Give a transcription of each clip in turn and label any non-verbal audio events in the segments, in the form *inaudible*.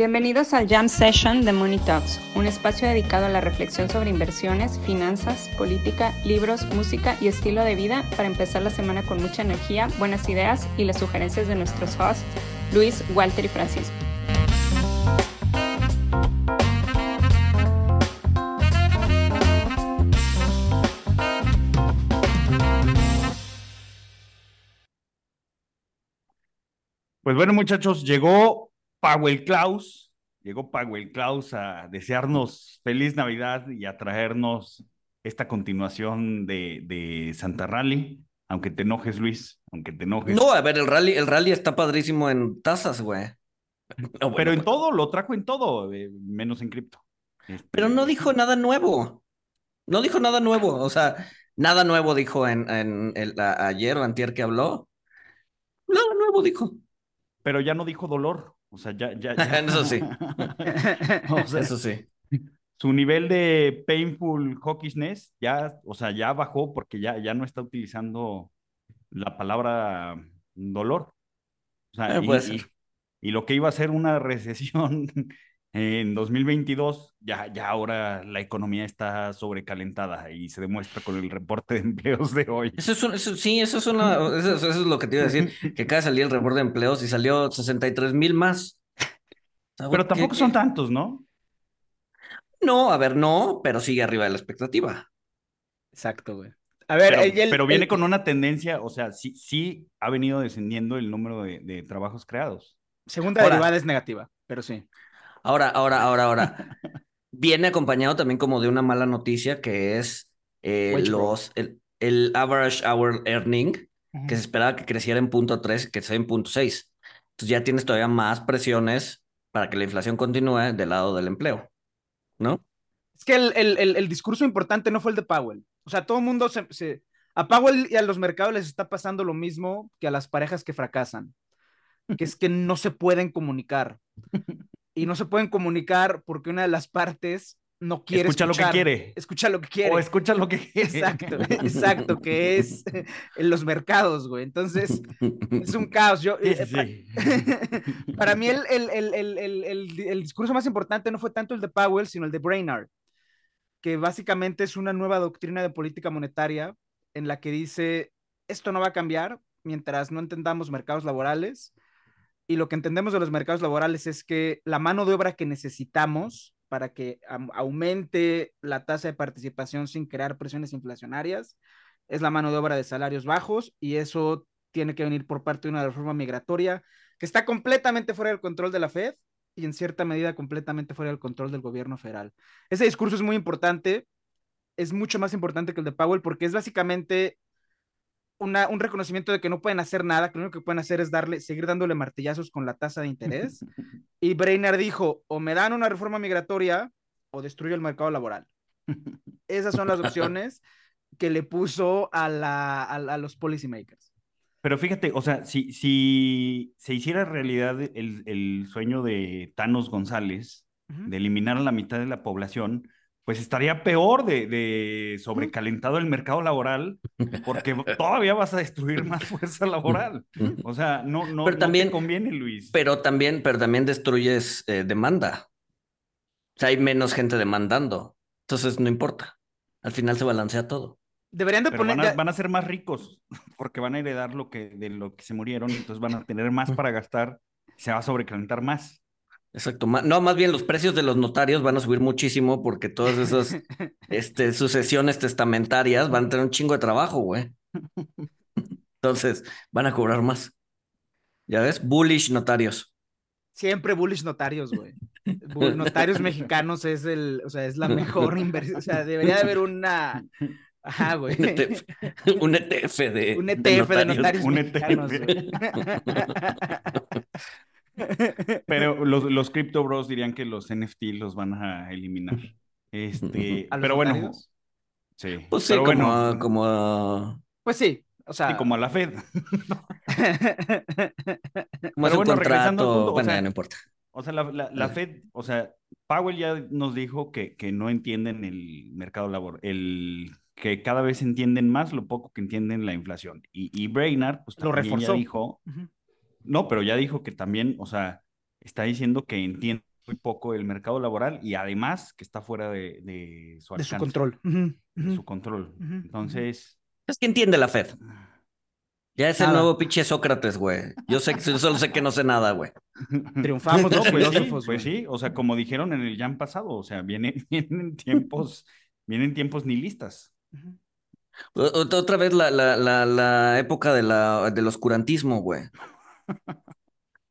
Bienvenidos al Jam Session de Money Talks, un espacio dedicado a la reflexión sobre inversiones, finanzas, política, libros, música y estilo de vida para empezar la semana con mucha energía, buenas ideas y las sugerencias de nuestros hosts, Luis, Walter y Francisco. Pues bueno, muchachos, llegó Powell Klaus, llegó Powell Klaus a desearnos feliz Navidad y a traernos esta continuación de, de Santa Rally. Aunque te enojes, Luis, aunque te enojes. No, a ver, el rally, el rally está padrísimo en tazas, güey. *laughs* No, bueno, Pero en todo, lo trajo en todo, eh, menos en cripto. Este, Pero no dijo nada nuevo. No dijo nada nuevo. O sea, nada nuevo dijo en, en el, a- ayer o antier que habló. Nada nuevo dijo. Pero ya no dijo dolor. O sea, ya, ya, ya. *laughs* Eso sí. *laughs* O sea, Eso sí. su nivel de painful hawkishness ya, o sea, ya bajó porque ya, ya no está utilizando la palabra dolor. O sea, Eh, y lo que iba a ser una recesión *laughs* en 2022, ya, ya ahora la economía está sobrecalentada y se demuestra con el reporte de empleos de hoy. Eso es un- eso- sí, eso es una, *laughs* eso, eso es lo que te iba a decir, que acaba de salir el reporte de empleos y salió 63 mil más. Güey, Pero tampoco ¿qué- son qué? tantos, ¿no? No, a ver, no, pero sigue arriba de la expectativa. Exacto, güey. A ver, Pero, el- el- pero viene el- con una tendencia, o sea, sí, sí ha venido descendiendo el número de, de trabajos creados. segunda Ahora. derivada es negativa, pero sí. Ahora, ahora, ahora, ahora. *laughs* Viene acompañado también como de una mala noticia que es eh, los, el, el average hour earning, que se esperaba que creciera en punto 3, que sea en punto 6. Entonces ya tienes todavía más presiones para que la inflación continúe del lado del empleo, ¿no? Es que el, el- el- el discurso importante no fue el de Powell. O sea, todo el mundo se, se- A Powell y a los mercados les está pasando lo mismo que a las parejas que fracasan, que es que no se pueden comunicar. *laughs* Y no se pueden comunicar porque una de las partes no quiere Escucha lo que escuchar. quiere. Escucha lo que quiere. O escucha lo que *laughs* quiere. Exacto, *laughs* exacto, que es en los mercados, güey. Entonces, es un caos. Yo, Sí, eh, sí, pa- sí. *laughs* Para mí el, el, el, el, el, el- el discurso más importante no fue tanto el de Powell, sino el de Brainard, que básicamente es una nueva doctrina de política monetaria en la que dice, esto no va a cambiar mientras no entendamos mercados laborales. Y lo que entendemos de los mercados laborales es que la mano de obra que necesitamos para que aumente la tasa de participación sin crear presiones inflacionarias es la mano de obra de salarios bajos y eso tiene que venir por parte de una reforma migratoria que está completamente fuera del control de la Fed y en cierta medida completamente fuera del control del gobierno federal. Ese discurso es muy importante, es mucho más importante que el de Powell porque es básicamente una, un reconocimiento de que no pueden hacer nada, que lo único que pueden hacer es darle, seguir dándole martillazos con la tasa de interés. *laughs* Y Brainerd dijo, o me dan una reforma migratoria o destruyo el mercado laboral. Esas son las opciones que le puso a, la, a, a los policymakers. Pero fíjate, o sea, si, si se hiciera realidad el, el sueño de Thanos González de eliminar a la mitad de la población, pues estaría peor de, de sobrecalentado el mercado laboral, porque *laughs* todavía vas a destruir más fuerza laboral. O sea, no, no, Pero no también- te conviene, Luis. Pero también, pero también destruyes eh, demanda. O sea, hay menos gente demandando. Entonces no importa. Al final se balancea todo. Deberían de Pero poner... van a, van a ser más ricos, *laughs* porque van a heredar lo que, de lo que se murieron, entonces van a tener más para gastar, se va a sobrecalentar más. Exacto. No, más bien los precios de los notarios van a subir muchísimo porque todas esas *laughs* este, sucesiones testamentarias van a tener un chingo de trabajo, güey. *laughs* Entonces van a cobrar más. ¿Ya ves? Bullish notarios. Siempre bullish notarios, güey. *laughs* Notarios mexicanos es el, o sea, es la mejor inversión. O sea, debería de haber una. Ajá, güey. Un ETF, un ETF de, Un de ETF de notarios Un mexicanos, ETF. *laughs* Pero los, los crypto bros dirían que los NFT los van a eliminar. Este, ¿A los pero bueno, sí. Pues sí, pero como, bueno, a- como a- Pues sí, o sea. sí, como a la Fed. *laughs* como Pero su bueno, contrato. punto, o bueno, sea, no importa. O sea, la, la. Fed, o sea, Powell ya nos dijo que, que no entienden el mercado laboral, el que cada vez entienden más lo poco que entienden la inflación. Y, y Brainard, pues Lo reforzó. dijo. No, pero ya dijo que también, o sea, está diciendo que entienden muy poco el mercado laboral y además que está fuera de, de su De su alcance, control. De su control. Entonces, Es que entiende la Fed. Ya es el nuevo pinche Sócrates, güey. Yo sé que yo solo sé que no sé nada, güey. *laughs* Triunfamos No, pues sí, filósofos, pues sí, o sea, como dijeron en el jam pasado, o sea, viene, *laughs* vienen tiempos, vienen tiempos nihilistas. Otra vez la, la, la, la época de la, del oscurantismo, güey.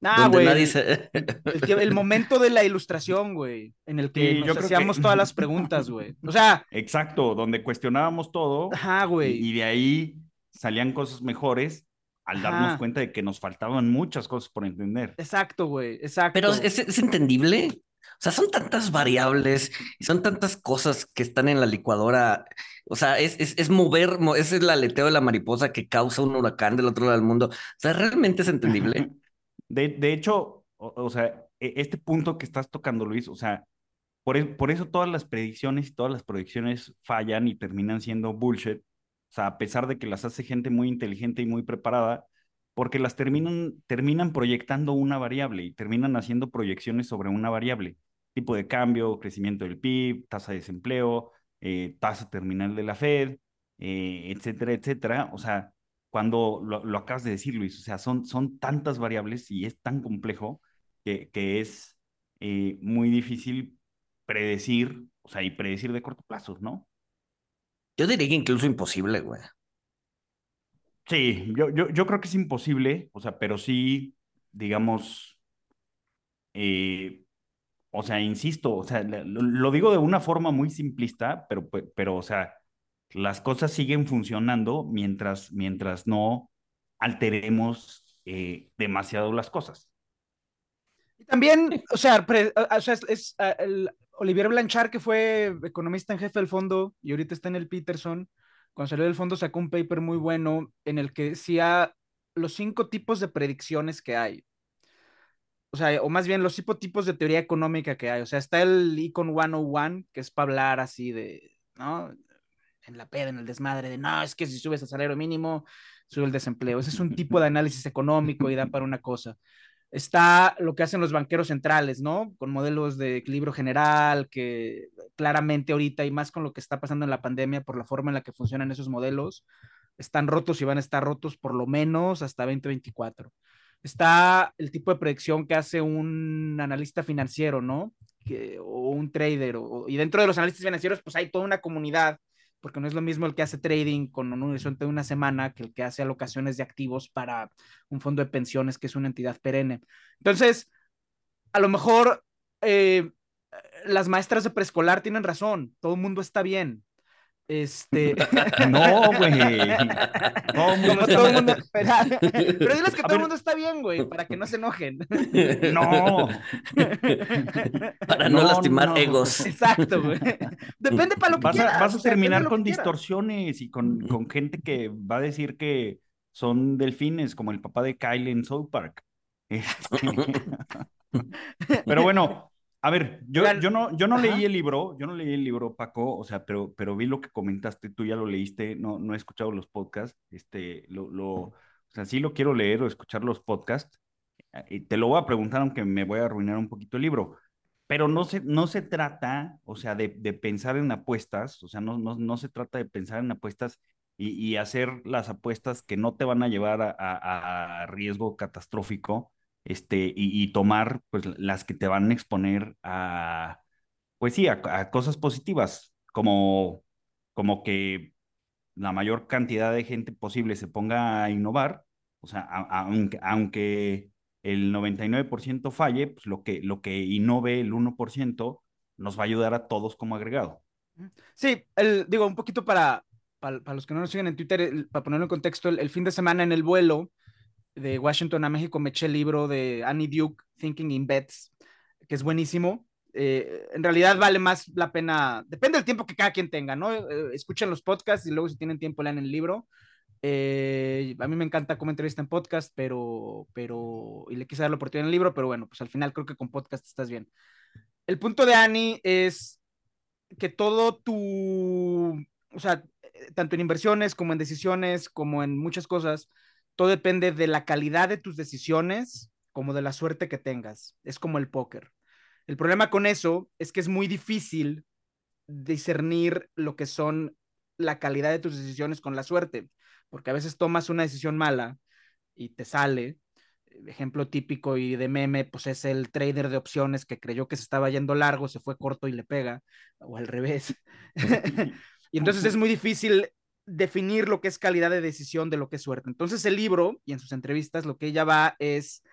Ah, donde güey. nadie El, se... el tie- el momento de la ilustración, güey, en el que Sí, yo nos hacíamos que- todas *laughs* las preguntas, güey. O sea, Exacto, donde cuestionábamos todo ajá, y, güey. y de ahí salían cosas mejores al darnos Ajá. cuenta de que nos faltaban muchas cosas por entender. Exacto, güey. Exacto. Pero es, es entendible. O sea, son tantas variables y son tantas cosas que están en la licuadora. O sea, es, es, es mover, mo- ese es el aleteo de la mariposa que causa un huracán del otro lado del mundo. O sea, realmente es entendible. *laughs* De, de hecho, o, o sea, e- este punto que estás tocando, Luis, o sea, por, e- por eso todas las predicciones y todas las proyecciones fallan y terminan siendo bullshit. O sea, a pesar de que las hace gente muy inteligente y muy preparada, porque las terminan, terminan proyectando una variable y terminan haciendo proyecciones sobre una variable. Tipo de cambio, crecimiento del PIB, tasa de desempleo, eh, tasa terminal de la Fed, eh, etcétera, etcétera. O sea, cuando lo, lo acabas de decir, Luis, o sea, son, son tantas variables y es tan complejo que, que es eh, muy difícil predecir, o sea, y predecir de corto plazo, ¿no? Yo diría que incluso imposible, güey. Sí, yo, yo, yo creo que es imposible, o sea, pero sí, digamos, eh, o sea, insisto, o sea, lo, lo digo de una forma muy simplista, pero, pe- pero, o sea, las cosas siguen funcionando mientras, mientras no alteremos eh, demasiado las cosas. Y también, o sea, pre- o sea, es, es, el Olivier Blanchard, que fue economista en jefe del fondo y ahorita está en el Peterson, cuando salió del fondo sacó un paper muy bueno en el que decía los cinco tipos de predicciones que hay. O sea, o más bien los tipos de teoría económica que hay. O sea, está el Econ 101, que es para hablar así de, ¿no? En la peda, en el desmadre, de no, es que si subes el salario mínimo, sube el desempleo. Ese es un tipo de análisis económico y da para una cosa. Está lo que hacen los banqueros centrales, ¿no? Con modelos de equilibrio general, que claramente ahorita y más con lo que está pasando en la pandemia por la forma en la que funcionan esos modelos, están rotos y van a estar rotos por lo menos hasta 2024. Está el tipo de predicción que hace un analista financiero, ¿no? Que, o un trader. O, y dentro de los analistas financieros, pues hay toda una comunidad, porque no es lo mismo el que hace trading con un horizonte de una semana que el que hace alocaciones de activos para un fondo de pensiones, que es una entidad perenne. Entonces, a lo mejor eh, las maestras de preescolar tienen razón, todo el mundo está bien. Este. *laughs* No, güey. Como está todo el mal. mundo. Pero, pero diles que A todo el mundo está bien, güey, para que no se enojen. No. *laughs* Para no, No, lastimar no. egos. Exacto, güey. Depende para lo que Vas quieras. a, vas a o sea, terminar con quieras. distorsiones y con, con gente que va a decir que son delfines, como el papá de Kyle en South Park. Este, *laughs* Pero bueno, a ver, yo, no, yo no ajá. leí el libro, yo no leí el libro, Paco, o sea, pero, pero vi lo que comentaste, tú ya lo leíste, no, no he escuchado los podcasts, este, lo, lo, o sea, sí lo quiero leer o escuchar los podcasts, eh, y te lo voy a preguntar aunque me voy a arruinar un poquito el libro, pero no se, no se trata, o sea, de, de pensar en apuestas, o sea, no, no, no se trata de pensar en apuestas y, y hacer las apuestas que no te van a llevar a, a- a riesgo catastrófico, este, y, y tomar, pues, las que te van a exponer a, pues sí, a, cosas positivas, como, como que la mayor cantidad de gente posible se ponga a innovar, o sea, aunque, aunque el 99% falle, pues lo que, lo que innove el 1% nos va a ayudar a todos como agregado. Sí, el, digo, un poquito para, para, los que no nos siguen en Twitter, para ponerlo en contexto, el fin de semana en el vuelo de Washington a México me eché el libro de Annie Duke, Thinking in Bets, que es buenísimo. Eh, en realidad vale más la pena, depende del tiempo que cada quien tenga, ¿no? Eh, escuchen los podcasts y luego si tienen tiempo lean el libro. Eh, a mí me encanta cómo entrevista en podcast, pero, pero, y le quise dar la oportunidad en el libro, pero bueno, pues al final creo que con podcast estás bien. El punto de Annie es que todo tu, o sea, eh, tanto en inversiones como en decisiones, como en muchas cosas, todo depende de la calidad de tus decisiones como de la suerte que tengas. Es como el póker. El problema con eso es que es muy difícil discernir lo que son la calidad de tus decisiones con la suerte, porque a veces tomas una decisión mala y te sale. Ejemplo típico y de meme, pues es el trader de opciones que creyó que se estaba yendo largo, se fue corto y le pega, o al revés. *laughs* *laughs* y entonces es muy difícil definir lo que es calidad de decisión de lo que es suerte. Entonces el libro y en sus entrevistas lo que ella va es,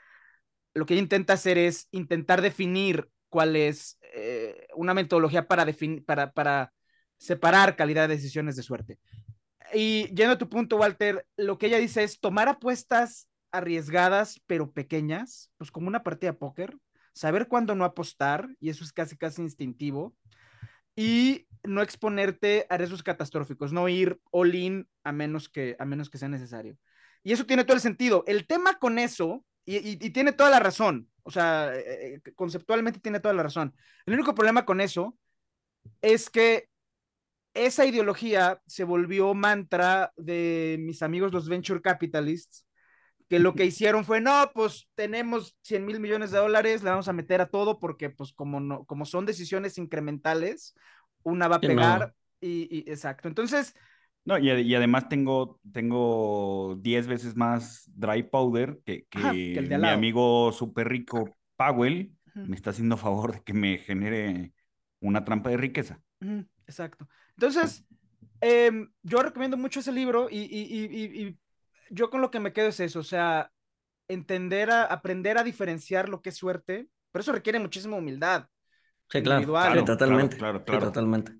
lo que ella intenta hacer es intentar definir cuál es eh, una metodología para, para, para separar calidad de decisiones de suerte. Y yendo a tu punto, Walter, lo que ella dice es tomar apuestas arriesgadas pero pequeñas, pues como una partida de póker, saber cuándo no apostar, y eso es casi casi instintivo, y no exponerte a riesgos catastróficos, no ir all in a menos que, a menos que sea necesario. Y eso tiene todo el sentido. El tema con eso, y, y, tiene toda la razón, o sea, eh, eh, conceptualmente tiene toda la razón. El único problema con eso es que esa ideología se volvió mantra de mis amigos los venture capitalists, que lo que hicieron fue, no, pues tenemos 100 mil millones de dólares, le vamos a meter a todo porque pues como, no, como son decisiones incrementales, una va a pegar y, exacto. Entonces... No, y, además tengo, tengo 10 veces más dry powder que, que, mi amigo súper rico Powell me está haciendo favor de que me genere una trampa de riqueza. Exacto. Entonces, em, yo recomiendo mucho ese libro y, y, yo con lo que me quedo es eso, o sea, entender, a, aprender a diferenciar lo que es suerte, pero eso requiere muchísima humildad. Sí, claro, claro totalmente. Claro, claro, totalmente.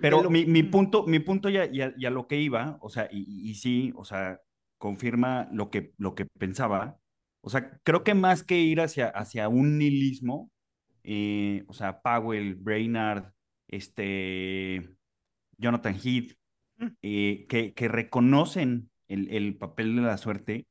Pero mi, mi, punto, mi punto ya, ya, ya, lo que iba, o sea, y, y, sí, o sea, confirma lo que, lo que pensaba. O sea, creo que más que ir hacia, hacia un nihilismo, eh, o sea, Powell, Brainard, este, Jonathan Heath, eh, que, que reconocen el, el papel de la suerte,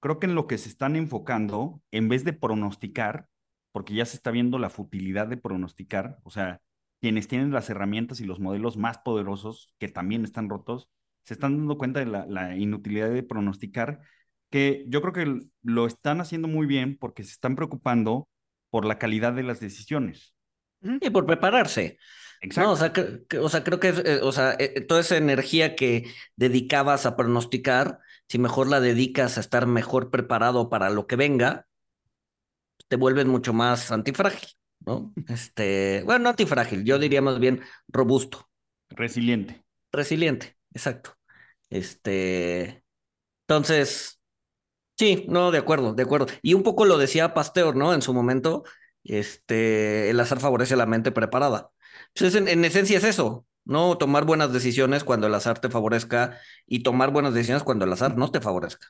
creo que en lo que se están enfocando, en vez de pronosticar, porque ya se está viendo la futilidad de pronosticar, o sea, quienes tienen las herramientas y los modelos más poderosos, que también están rotos, se están dando cuenta de la, inutilidad de pronosticar, que yo creo que lo están haciendo muy bien porque se están preocupando por la calidad de las decisiones. Y por prepararse. Exacto. o, sea, o sea, creo que eh, o sea, eh, toda esa energía que dedicabas a pronosticar, si mejor la dedicas a estar mejor preparado para lo que venga, te vuelves mucho más antifrágil, ¿no? Este, bueno, no antifrágil, yo diría más bien robusto. Resiliente. Resiliente, exacto. Este, entonces, sí, no, de acuerdo, de acuerdo. Y un poco lo decía Pasteur, ¿no? En su momento, este, el azar favorece a la mente preparada. Pues en, en esencia es eso, no tomar buenas decisiones cuando el azar te favorezca y tomar buenas decisiones cuando el azar no te favorezca.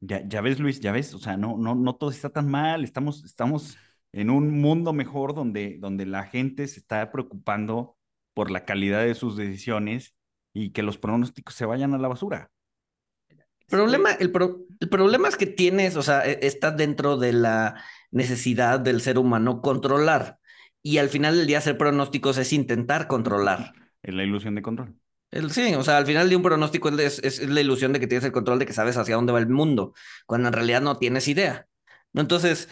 Ya, ya ves, Luis, ya ves, o sea, no, no, no todo está tan mal, estamos, estamos en un mundo mejor donde, donde la gente se está preocupando por la calidad de sus decisiones y que los pronósticos se vayan a la basura. Problema, el, el problema es que tienes, o sea, e, está dentro de la necesidad del ser humano controlar. Y al final del día hacer pronósticos es intentar controlar. Es la ilusión de control sí, o sea, al final de un pronóstico es, la ilusión de que tienes el control de que sabes hacia dónde va el mundo, cuando en realidad no tienes idea. ¿no? Entonces,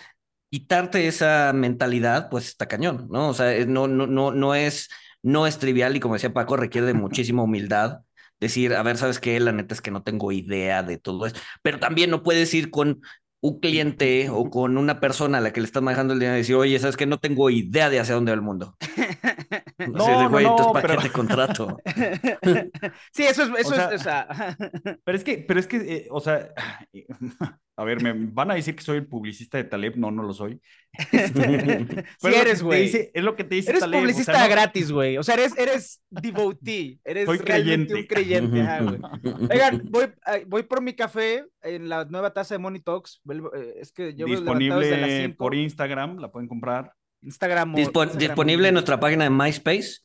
quitarte esa mentalidad, pues está cañón, ¿no? O sea, no, no, no, no, es, no es trivial y como decía Paco, requiere de *laughs* muchísima humildad. Decir, a ver, ¿sabes qué? La neta es que no tengo idea de todo esto. Pero también no puedes ir con un cliente o con una persona a la que le estás manejando el dinero y decir, oye, ¿sabes que No tengo idea de hacia dónde va el mundo. *laughs* no, no, entonces, ¿para qué te contrato? *laughs* sí, eso es, eso es, o sea... pero es que, pero es que, eh, o sea, *laughs* a ver, me van a decir que soy el publicista de Taleb, no, no lo soy. *laughs* *laughs* sí eres, güey. Es lo que te dice eres publicista gratis, güey. O sea, eres, eres devotee, eres soy creyente. un creyente. *laughs* Oigan, voy, voy por mi café en la nueva taza de Money Talks. Eh, es que yo Disponible por Instagram, la pueden comprar. Instagram. disponible en nuestra página de MySpace.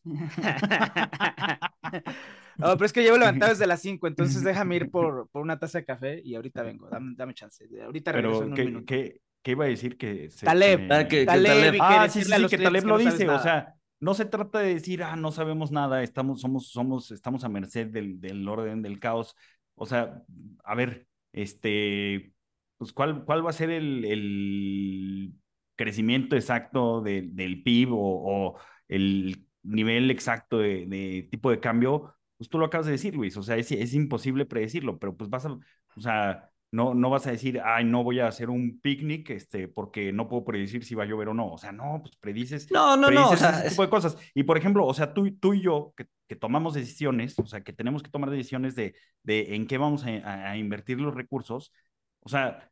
No, pero es que llevo levantado desde las 5, entonces déjame ir por, por, una taza de café y ahorita vengo. Dame, chance. Ahorita regreso pero, en un ¿qué, minuto. ¿qué, ¿qué, iba a decir? Que Taleb. Ah, que, Taleb. Ah, sí, sí, que Taleb lo dice. O sea, no se trata de decir, ah, no sabemos nada, estamos, somos, somos, estamos a merced del, del orden, del caos. O sea, a ver, este, pues, ¿cuál, cuál va a ser el, el crecimiento exacto del PIB o, o, el nivel exacto de, de, tipo de cambio, pues tú lo acabas de decir, Luis, o sea, es, es imposible predecirlo, pero pues vas a, o sea, no, no vas a decir, ay, no voy a hacer un picnic, este, porque no puedo predecir si va a llover o no. O sea, no, pues predices. No, no, no. O sea, ese tipo de cosas. Y por ejemplo, o sea, tú, tú y yo, que, que tomamos decisiones, o sea, que tenemos que tomar decisiones de, de en qué vamos a, a invertir los recursos, o sea,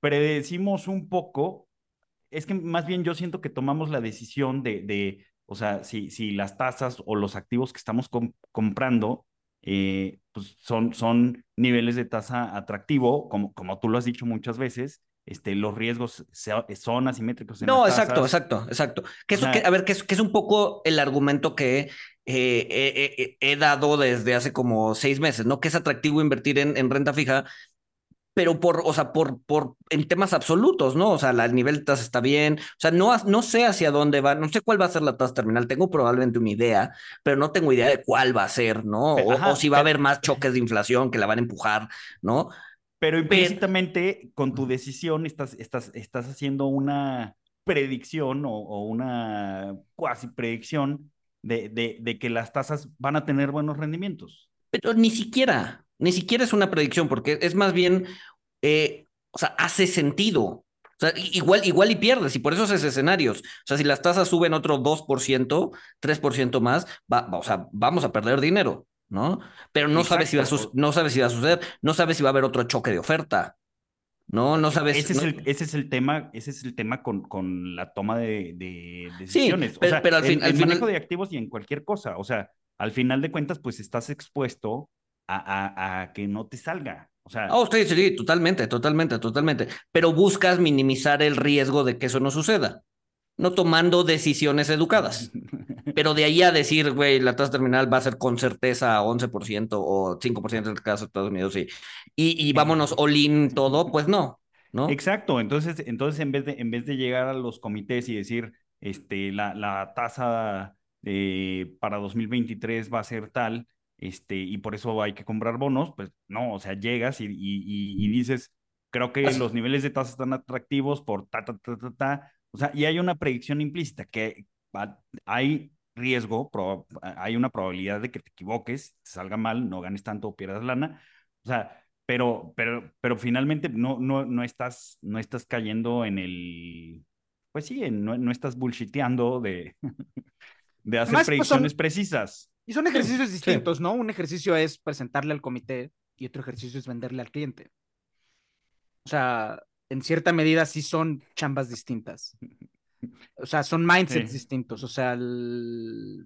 predecimos un poco. Es que más bien yo siento que tomamos la decisión de, de o sea, si, si las tasas o los activos que estamos comp comprando eh, pues son, son niveles de tasa atractivo, como, como tú lo has dicho muchas veces, este, los riesgos son asimétricos. En no, exacto, exacto, exacto. Que eso, que, a ver, que es, que es un poco el argumento que eh, he dado desde hace como seis meses, ¿no? Que es atractivo invertir en, en renta fija pero por, o sea, por, por, en temas absolutos, ¿no? O sea, el nivel de tasa está bien, o sea, no, no sé hacia dónde va, no sé cuál va a ser la tasa terminal, tengo probablemente una idea, pero no tengo idea de cuál va a ser, ¿no? O, o si va a haber más choques de inflación que la van a empujar, ¿no? Pero implícitamente pero... con tu decisión estás, estás, estás haciendo una predicción o, o una cuasi predicción de, de, de que las tasas van a tener buenos rendimientos. Pero ni siquiera, ni siquiera es una predicción, porque es más bien, eh, o sea, hace sentido. O sea, igual, igual y pierdes, y por eso haces escenarios. O sea, si las tasas suben otro 2%, 3% más, va, va, o sea, vamos a perder dinero, ¿no? Pero no sabes, si va a no sabes si va a suceder, no sabes si va a haber otro choque de oferta. No, no sabes. Ese, no... Es, el, ese es el tema, ese es el tema con, con la toma de, de decisiones. Sí, pero, o sea, pero al fin, el, al el final... manejo de activos y en cualquier cosa. O sea, al final de cuentas, pues estás expuesto a, a, a, que no te salga. O sea, oh, sí, sí, totalmente, totalmente, totalmente. Pero buscas minimizar el riesgo de que eso no suceda, no tomando decisiones educadas. *laughs* Pero de ahí a decir, güey, la tasa terminal va a ser con certeza 11% o 5% en el caso de Estados Unidos. Y, y vámonos all in todo, pues no, ¿no? Exacto. Entonces, entonces en, vez de, en vez de llegar a los comités y decir, este, la, la tasa eh, para 2023 va a ser tal, este, y por eso hay que comprar bonos, pues no, o sea, llegas y, y, y dices, creo que los niveles de tasa están atractivos por ta, ta, ta, ta, ta, o sea, y hay una predicción implícita que hay riesgo, pro, hay una probabilidad de que te equivoques, te salga mal, no ganes tanto o pierdas lana, o sea, pero, pero, pero finalmente no, no, no, estás, no estás cayendo en el, pues sí, en, no, no estás bullshiteando de, *laughs* de hacer Además, predicciones pues son... precisas. Y son ejercicios sí, distintos, sí. ¿no? Un ejercicio es presentarle al comité y otro ejercicio es venderle al cliente. O sea, en cierta medida sí son chambas distintas. *laughs* O sea, son mindsets sí. distintos. O sea, el...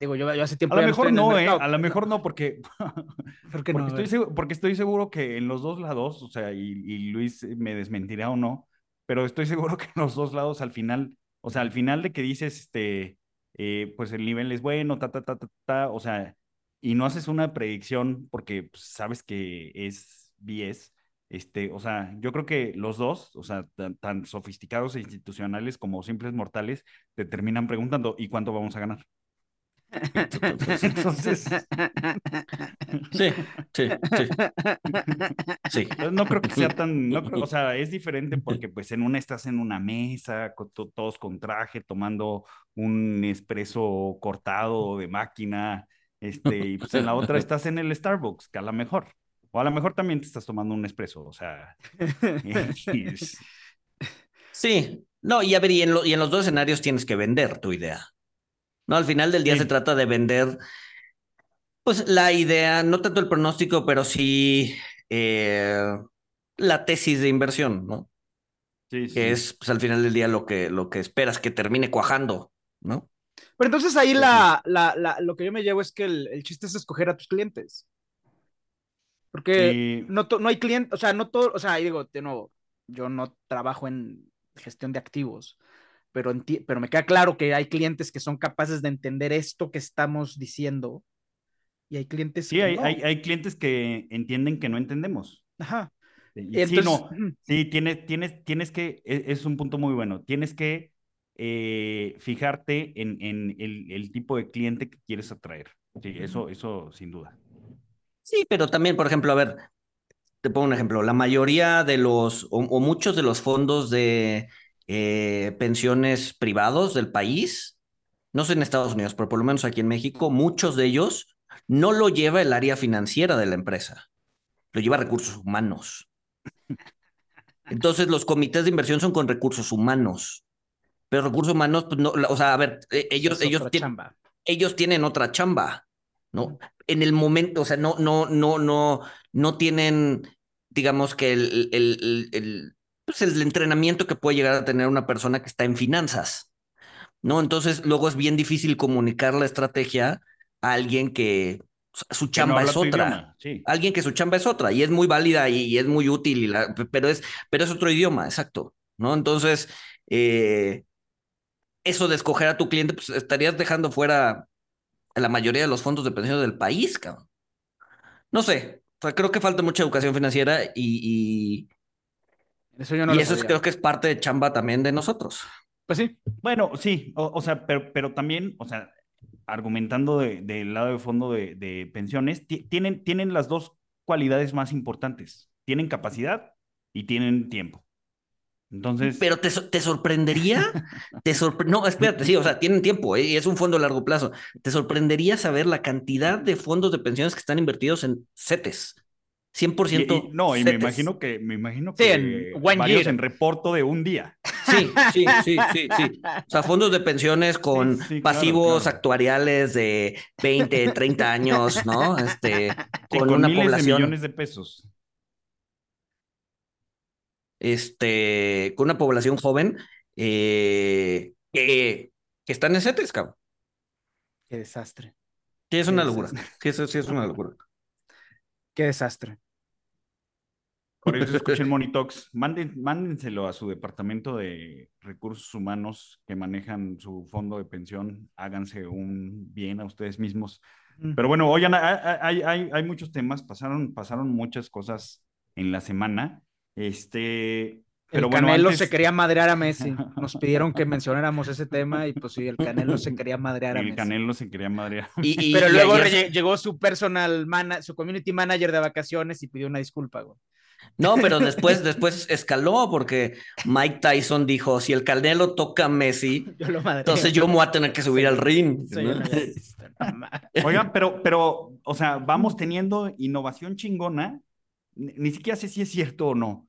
digo, yo, yo, hace tiempo. A lo mejor no, ¿eh? A lo mejor no, porque. *laughs* ¿Por qué porque, no? Estoy seguro, porque estoy seguro que en los dos lados, o sea, y, y Luis me desmentirá o no, pero estoy seguro que en los dos lados al final, o sea, al final de que dices, este eh, pues el nivel es bueno, ta, ta, ta, ta, ta, o sea, y no haces una predicción porque pues, sabes que es 10, este, o sea, yo creo que los dos, o sea, tan, tan, sofisticados e institucionales como simples mortales, te terminan preguntando, ¿y cuánto vamos a ganar? Entonces, sí, sí, sí. sí. *laughs* No creo que sea tan, no creo, o sea, es diferente porque pues en una estás en una mesa, con todos con traje, tomando un espresso cortado de máquina, este, y pues en la otra estás en el Starbucks, que a lo mejor, o a lo mejor también te estás tomando un espresso, o sea. *laughs* *laughs* es... Sí, no, y a ver, y en, lo, y en los dos escenarios tienes que vender tu idea. No, al final del día sí. se trata de vender, pues la idea, no tanto el pronóstico, pero sí eh, la tesis de inversión, ¿no? Sí, sí. Que es, pues al final del día lo que, lo que esperas que termine cuajando, ¿no? Pero entonces ahí la, la, la, lo que yo me llevo es que el, el chiste es escoger a tus clientes. Porque sí. no, no hay clientes, o sea, no todo, o sea, ahí digo, de nuevo, yo no trabajo en gestión de activos, pero, pero me queda claro que hay clientes que son capaces de entender esto que estamos diciendo y hay clientes sí, que hay, no. hay, hay, clientes que entienden que no entendemos. Ajá. Y Entonces, sí, no, sí, tienes, tienes, tienes que, es, es un punto muy bueno, tienes que eh, fijarte en, en el, el, tipo de cliente que quieres atraer. Sí, eso, eso sin duda. Sí, pero también, por ejemplo, a ver, te pongo un ejemplo, la mayoría de los, o, o muchos de los fondos de eh, pensiones privados del país, no sé en Estados Unidos, pero por lo menos aquí en México, muchos de ellos no lo lleva el área financiera de la empresa, lo lleva recursos humanos. Entonces, los comités de inversión son con recursos humanos. Pero recursos humanos, pues no, o sea, a ver, e, ellos, ellos, tienen, ellos tienen otra chamba, ¿no? En el momento, o sea, no, no, no, no, no tienen, digamos que el, el, el, el, pues el entrenamiento que puede llegar a tener una persona que está en finanzas, ¿no? Entonces, luego es bien difícil comunicar la estrategia a alguien que su Que no chamba es otra. Sí. Alguien que su chamba es otra y es muy válida y, y es muy útil, y la- pero, es, pero es otro idioma, exacto, ¿no? Entonces, eh, eso de escoger a tu cliente, pues estarías dejando fuera a la mayoría de los fondos de pensiones del país, cabrón. No sé, o sea, creo que falta mucha educación financiera y, Eso yo y, no y lo eso es- creo que es parte de chamba también de nosotros. Pues sí. Bueno, sí, o, o sea, pero, pero también, o sea, argumentando de- del lado de fondo de, de pensiones, ti- tienen, tienen las dos cualidades más importantes. Tienen capacidad y tienen tiempo. Entonces, Pero te, te sorprendería, *laughs* te sorpre- no, espérate, sí, o sea, tienen tiempo ¿eh? y es un fondo a largo plazo. Te sorprendería saber la cantidad de fondos de pensiones que están invertidos en CETES. Y- 100% y- no, y me imagino que, me imagino Sí, que en one varios year. en reporto de un día. Sí, sí, sí, sí, sí. O sea, fondos de pensiones con Sí, sí, pasivos claro. actuariales de 20, 30 años, ¿no? Este, Sí, con, con una miles de población, millones de pesos. este, con una población joven eh, que, que están en CETES, cabrón. Qué desastre. Sí, es Qué una locura. Sí, eso sí es una locura. Qué desastre. Por eso escuchen *laughs* Monitox. Manden, mándenselo a su departamento de recursos humanos que manejan su fondo de pensión. Háganse un bien a ustedes mismos. Pero bueno, oigan, hay, hay, hay, muchos temas, pasaron, pasaron muchas cosas en la semana. Este, pero el bueno, Canelo antes- se quería madrear a Messi. *laughs* Nos pidieron que mencionáramos ese tema y pues sí, el Canelo se quería madrear a El Messi. Canelo se quería madrear. Y, y- Pero y luego ayer- llegó su personal mana- su community manager de vacaciones y pidió una disculpa, güey. No, pero después, *laughs* después escaló porque Mike Tyson dijo, si el Canelo toca a Messi, *laughs* Yo lo madreo. entonces yo me voy a tener que subir al ring. ¿no? Oigan, pero, pero, o sea, vamos teniendo innovación chingona. Ni, ni siquiera sé si es cierto o no,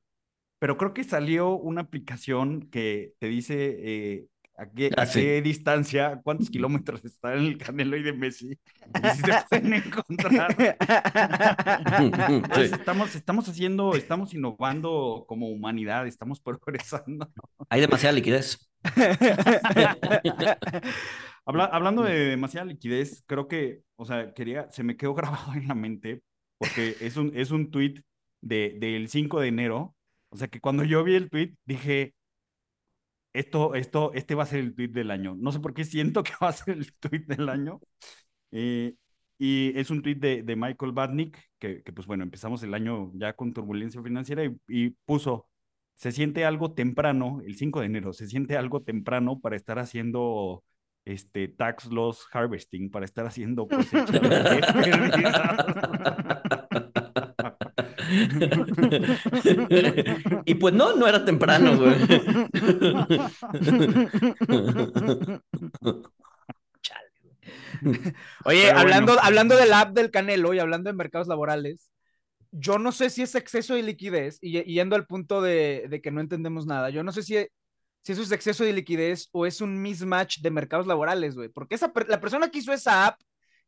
pero creo que salió una aplicación que te dice eh, a, qué, Ah, a sí. qué distancia, cuántos kilómetros está el Canelo y de Messi, y si se *laughs* pueden encontrar. Entonces, *laughs* Sí. estamos, estamos haciendo, estamos innovando como humanidad, estamos progresando. Hay demasiada liquidez. *laughs* Habla- hablando de demasiada liquidez, creo que, o sea, quería, se me quedó grabado en la mente, porque es un, es un tweet de, del 5 de enero. O sea, que cuando yo vi el tweet, dije, esto, esto, este va a ser el tweet del año. No sé por qué siento que *laughs* va a ser el tweet del año. Eh, y es un tweet de, de Michael Batnick, que, que, pues bueno, empezamos el año ya con turbulencia financiera y, y puso, se siente algo temprano, el 5 de enero, se siente algo temprano para estar haciendo este tax loss harvesting, para estar haciendo cosecha. *laughs* *laughs* *laughs* y pues no, no era temprano, güey. *laughs* Oye, Pero hablando, bueno. hablando del app del Canelo y hablando de mercados laborales, yo no sé si es exceso de liquidez y, y yendo al punto de, de que no entendemos nada, yo no sé si, si eso es exceso de liquidez o es un mismatch de mercados laborales, güey, porque esa, la persona que hizo esa app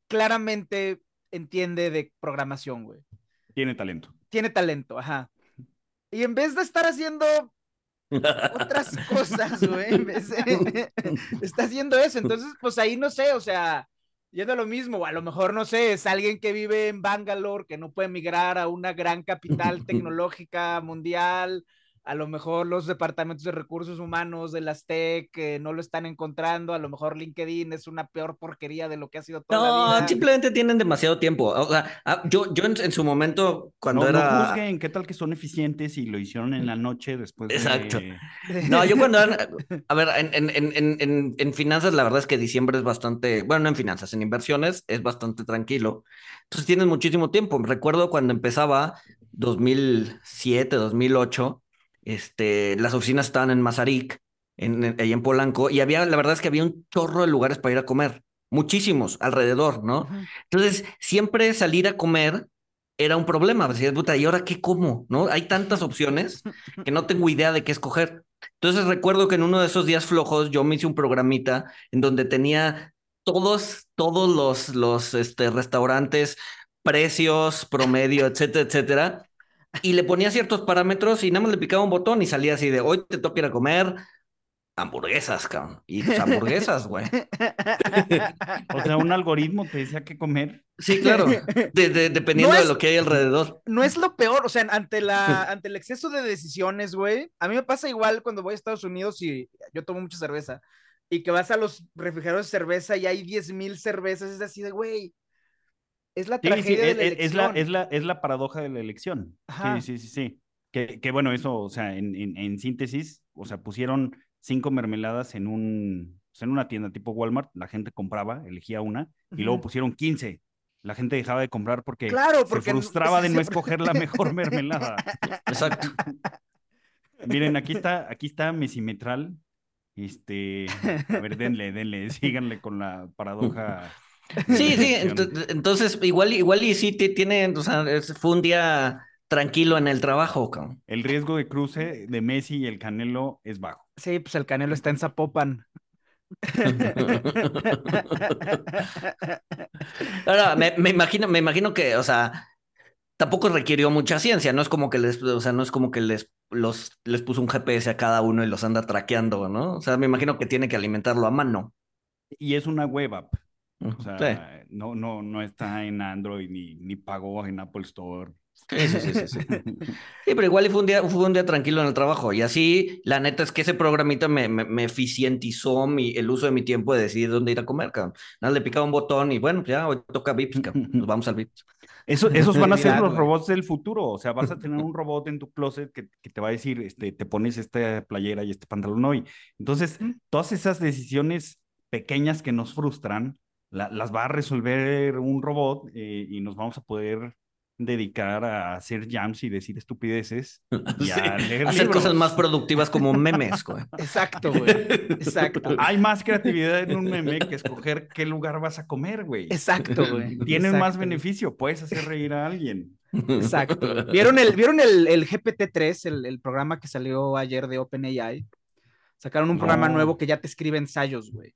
claramente entiende de programación, güey. Tiene talento. Tiene talento, ajá. Y en vez de estar haciendo otras *laughs* cosas, güey, en vez de- *laughs* está haciendo eso. Entonces, pues ahí no sé, o sea, yendo a lo mismo, o a lo mejor, no sé, es alguien que vive en Bangalore, que no puede migrar a una gran capital *laughs* tecnológica mundial. A lo mejor los departamentos de recursos humanos de las TEC eh, no lo están encontrando. A lo mejor LinkedIn es una peor porquería de lo que ha sido toda la No, vida. simplemente tienen demasiado tiempo. O sea, ah, yo, yo en, en su momento, cuando No, era. no juzguen qué tal que son eficientes y lo hicieron en la noche después de... Exacto. *laughs* No, yo cuando era- a ver, en, en, en, en, en, en finanzas la verdad es que diciembre es bastante, bueno, no en finanzas, en inversiones es bastante tranquilo. Entonces tienes muchísimo tiempo. Recuerdo cuando empezaba, 2007, 2008, este, las oficinas estaban en Mazarik, en, en, ahí en Polanco, y había, la verdad es que había un chorro de lugares para ir a comer, muchísimos alrededor, ¿no? Ujú. Entonces, siempre salir a comer era un problema. Decías, puta, ¿y ahora qué como? ¿No? Hay tantas opciones que no tengo idea de qué escoger. Entonces, recuerdo que en uno de esos días flojos yo me hice un programita en donde tenía todos, todos los, los este, restaurantes, precios, promedio, etcétera, etcétera. Y le ponía ciertos parámetros y nada más le picaba un botón y salía así de hoy te toca ir a comer hamburguesas, cabrón. Y pues hamburguesas, güey. *laughs* O sea, un algoritmo te decía qué comer. Sí, claro. De- de- dependiendo No de es- lo que hay alrededor. no es lo peor, o sea, ante la, *laughs* ante el exceso de decisiones, güey, a mí me pasa igual cuando voy a Estados Unidos y yo tomo mucha cerveza y que vas a los refrigeradores de cerveza y hay 10 mil cervezas, es así de, güey, es la Sí, sí, tragedia es, de la es- es la, elección. es, la, es la paradoja de la elección. Ajá. Sí, sí, sí, sí. Que, que bueno, eso, o sea, en, en, en síntesis, o sea, pusieron cinco mermeladas en un, pues, en una tienda tipo Walmart, la gente compraba, elegía una, y luego pusieron 15. La gente dejaba de comprar porque, Claro, porque se no- frustraba de se- no escoger la mejor *laughs* mermelada. Exacto. Miren, aquí está, aquí está Mesimetral. Este, a ver, denle, denle, síganle con la paradoja. *laughs* Sí, sí, entonces igual, igual y sí ti- tiene, o sea, fue un día tranquilo en el trabajo, cabrón. El riesgo de cruce de Messi y el Canelo es bajo. Sí, pues el Canelo está en Zapopan. *laughs* Ahora, me, me imagino, me imagino que, o sea, tampoco requirió mucha ciencia, no es como que les, o sea, no es como que les, los, les puso un GPS a cada uno y los anda traqueando, ¿no? O sea, me imagino que tiene que alimentarlo a mano. Y es una web app. O sea, sí. no, no, no está en Android ni, ni pagó en Apple Store. Sí, sí, sí, sí, sí. *laughs* Sí, pero igual fue un día, fue un día tranquilo en el trabajo. Y así, la neta es que ese programita me, me, me eficientizó mi, el uso de mi tiempo de decidir dónde ir a comer, cabrón. Nada, le picaba un botón y bueno, ya hoy toca Vips, cabrón. *laughs* Nos vamos al Vips. Eso, esos van a ser los robots del futuro. O sea, vas a tener *laughs* un robot en tu closet que, que te va a decir, este, te pones esta playera y este pantalón hoy. Entonces, todas esas decisiones pequeñas que nos frustran, la- las va a resolver un robot eh, y nos vamos a poder dedicar a hacer jams y decir estupideces *laughs* y a Sí, leer Hacer cosas más productivas como memes, güey. *laughs* Exacto, güey. Exacto. *laughs* Hay más creatividad en un meme que escoger qué lugar vas a comer, güey. Exacto, güey. Tienen más beneficio, puedes hacer reír a alguien. Exacto. ¿Vieron el, ¿vieron el, el GPT-3, el, el programa que salió ayer de OpenAI? Sacaron un programa No. nuevo que ya te escribe ensayos, güey.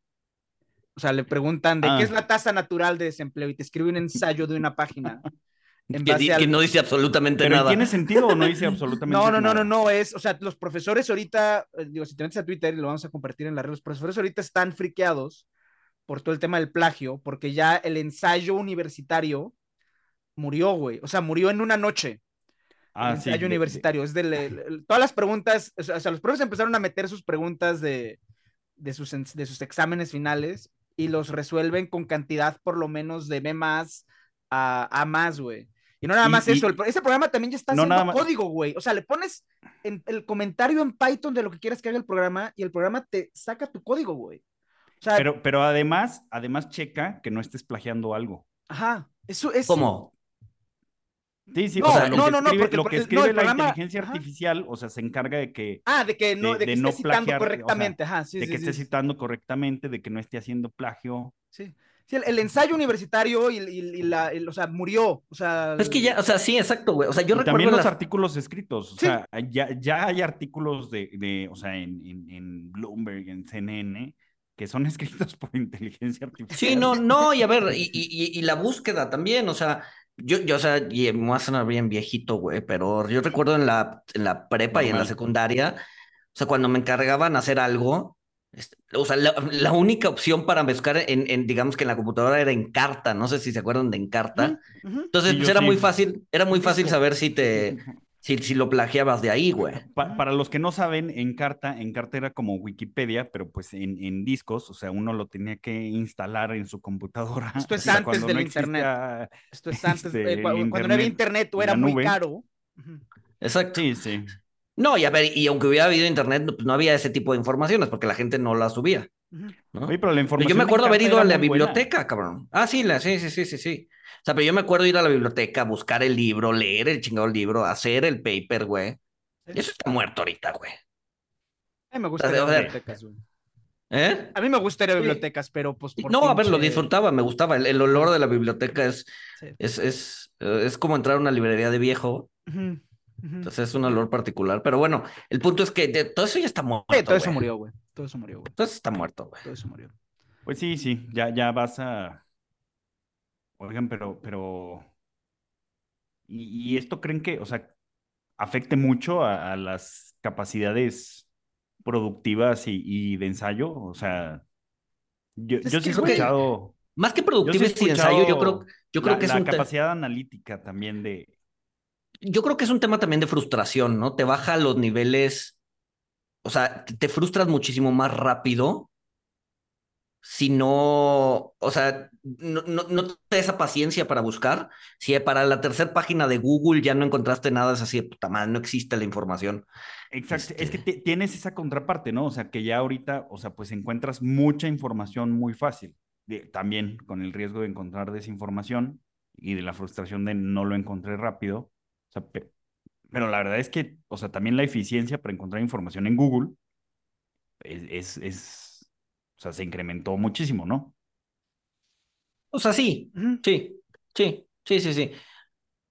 O sea, le preguntan de Ah. qué es la tasa natural de desempleo y te escribe un ensayo de una página. *laughs* En Que, base di- al- que no dice absolutamente Pero nada. ¿tiene sentido o no dice *laughs* absolutamente No, no, no, nada? no, no, es, o sea, los profesores ahorita, eh, digo, si te metes a Twitter y lo vamos a compartir en la red, los profesores ahorita están friqueados por todo el tema del plagio, porque ya el ensayo universitario murió, güey, o sea, murió en una noche. Ah, el sí, ensayo de- universitario, es el- todas las preguntas, o sea, los profes empezaron a meter sus preguntas de, de, sus, de sus exámenes finales y los resuelven con cantidad por lo menos de B más a A más, güey. Y no nada Y- más y- eso, el- ese programa también ya está No haciendo código, güey. O sea, le pones en, el comentario en Python de lo que quieras que haga el programa y el programa te saca tu código, güey. O sea, Pero, pero además, además checa que no estés plagiando algo. ajá, eso es... ¿Cómo? Sí, sí, No, o sea, lo no, que no, escribe, porque- lo que escribe la programa- inteligencia ajá. artificial, o sea, se encarga de que, Ah, de que no, de- de, que de esté no citando plagiar, o sea, correctamente, ajá, sí, de sí, que sí, esté sí. citando correctamente, de que no esté haciendo plagio. Sí, Sí, el, el ensayo universitario y, y- y la, el- o sea, murió, o sea... Es que ya, o sea, sí, exacto, güey. O sea, yo y recuerdo también los las- artículos escritos, o Sí. sea, ya, ya hay artículos de, de o sea, en, en, en Bloomberg, en CNN, que son *laughs* escritos por inteligencia artificial. Sí, no, no, y a ver, y, y, y la búsqueda también, o sea, yo, yo, o sea, y me voy a sonar bien viejito, güey, pero yo recuerdo en la, en la prepa y en la secundaria, o sea, cuando me encargaban hacer algo, este, o sea, la, la única opción para buscar en, en, digamos que en la computadora era en carta, no sé si se acuerdan de Encarta. Ujú, ujú. Entonces, Sí, pues era sí. muy fácil, era muy fácil saber si te, si, si lo plagiabas de ahí, güey. Pa- para los que no saben, Encarta, Encarta era como Wikipedia, pero pues en, en discos, o sea, uno lo tenía que instalar en su computadora. Esto es o sea, antes cuando del no internet. existía- Esto es antes, este, eh, cuando no había internet o era muy caro. Exacto. Sí, sí. No, y a ver, y aunque hubiera habido internet, no, pues no había ese tipo de informaciones porque la gente no la subía. ¿no? Oye, pero la Pero información yo me acuerdo haber ido a la buena. biblioteca, cabrón. Ah, sí, la, sí, sí, sí, sí, sí. O sea, pero yo me acuerdo ir a la biblioteca, buscar el libro, leer el chingado libro, hacer el paper, güey. Eso está muerto ahorita, güey. A mí me gusta ir O a bibliotecas, güey. ¿Eh? A mí me gusta ir a Sí. bibliotecas, pero pues por No, a ver, lo disfrutaba, me gustaba. El, el olor de la biblioteca es, Sí. es, es, eh, es como entrar a una librería de viejo. Entonces es un olor particular. Pero bueno, el punto es que de- todo eso ya está muerto. Sí, todo eso murió, güey. Todo eso murió, güey. Todo eso está muerto, güey. Todo eso murió. Pues sí, sí, ya, ya vas a. Oigan, pero, pero. ¿Y, y esto creen que, o sea, afecte mucho a, a las capacidades productivas y, y de ensayo? O sea, yo, Es yo sí he escuchado. Más que sí productividad y ensayo, yo creo, yo creo la, que es la un capacidad analítica también de. yo creo que es un tema también de frustración, ¿no? Te baja los niveles, o sea, te frustras muchísimo más rápido si no, o sea, no, no, no te da esa paciencia para buscar. Si para la tercera página de Google ya no encontraste nada, es así, de puta madre, no existe la información. Exacto, es que Este- ti- tienes esa contraparte, ¿no? O sea, que ya ahorita, o sea, pues encuentras mucha información muy fácil. También con el riesgo de encontrar desinformación y de la frustración de no lo encontré rápido. O sea, pe- pero la verdad es que, o sea, también la eficiencia para encontrar información en Google es, es, es, o sea, se incrementó muchísimo, ¿no? O sea, sí, sí, sí, sí, sí, sí.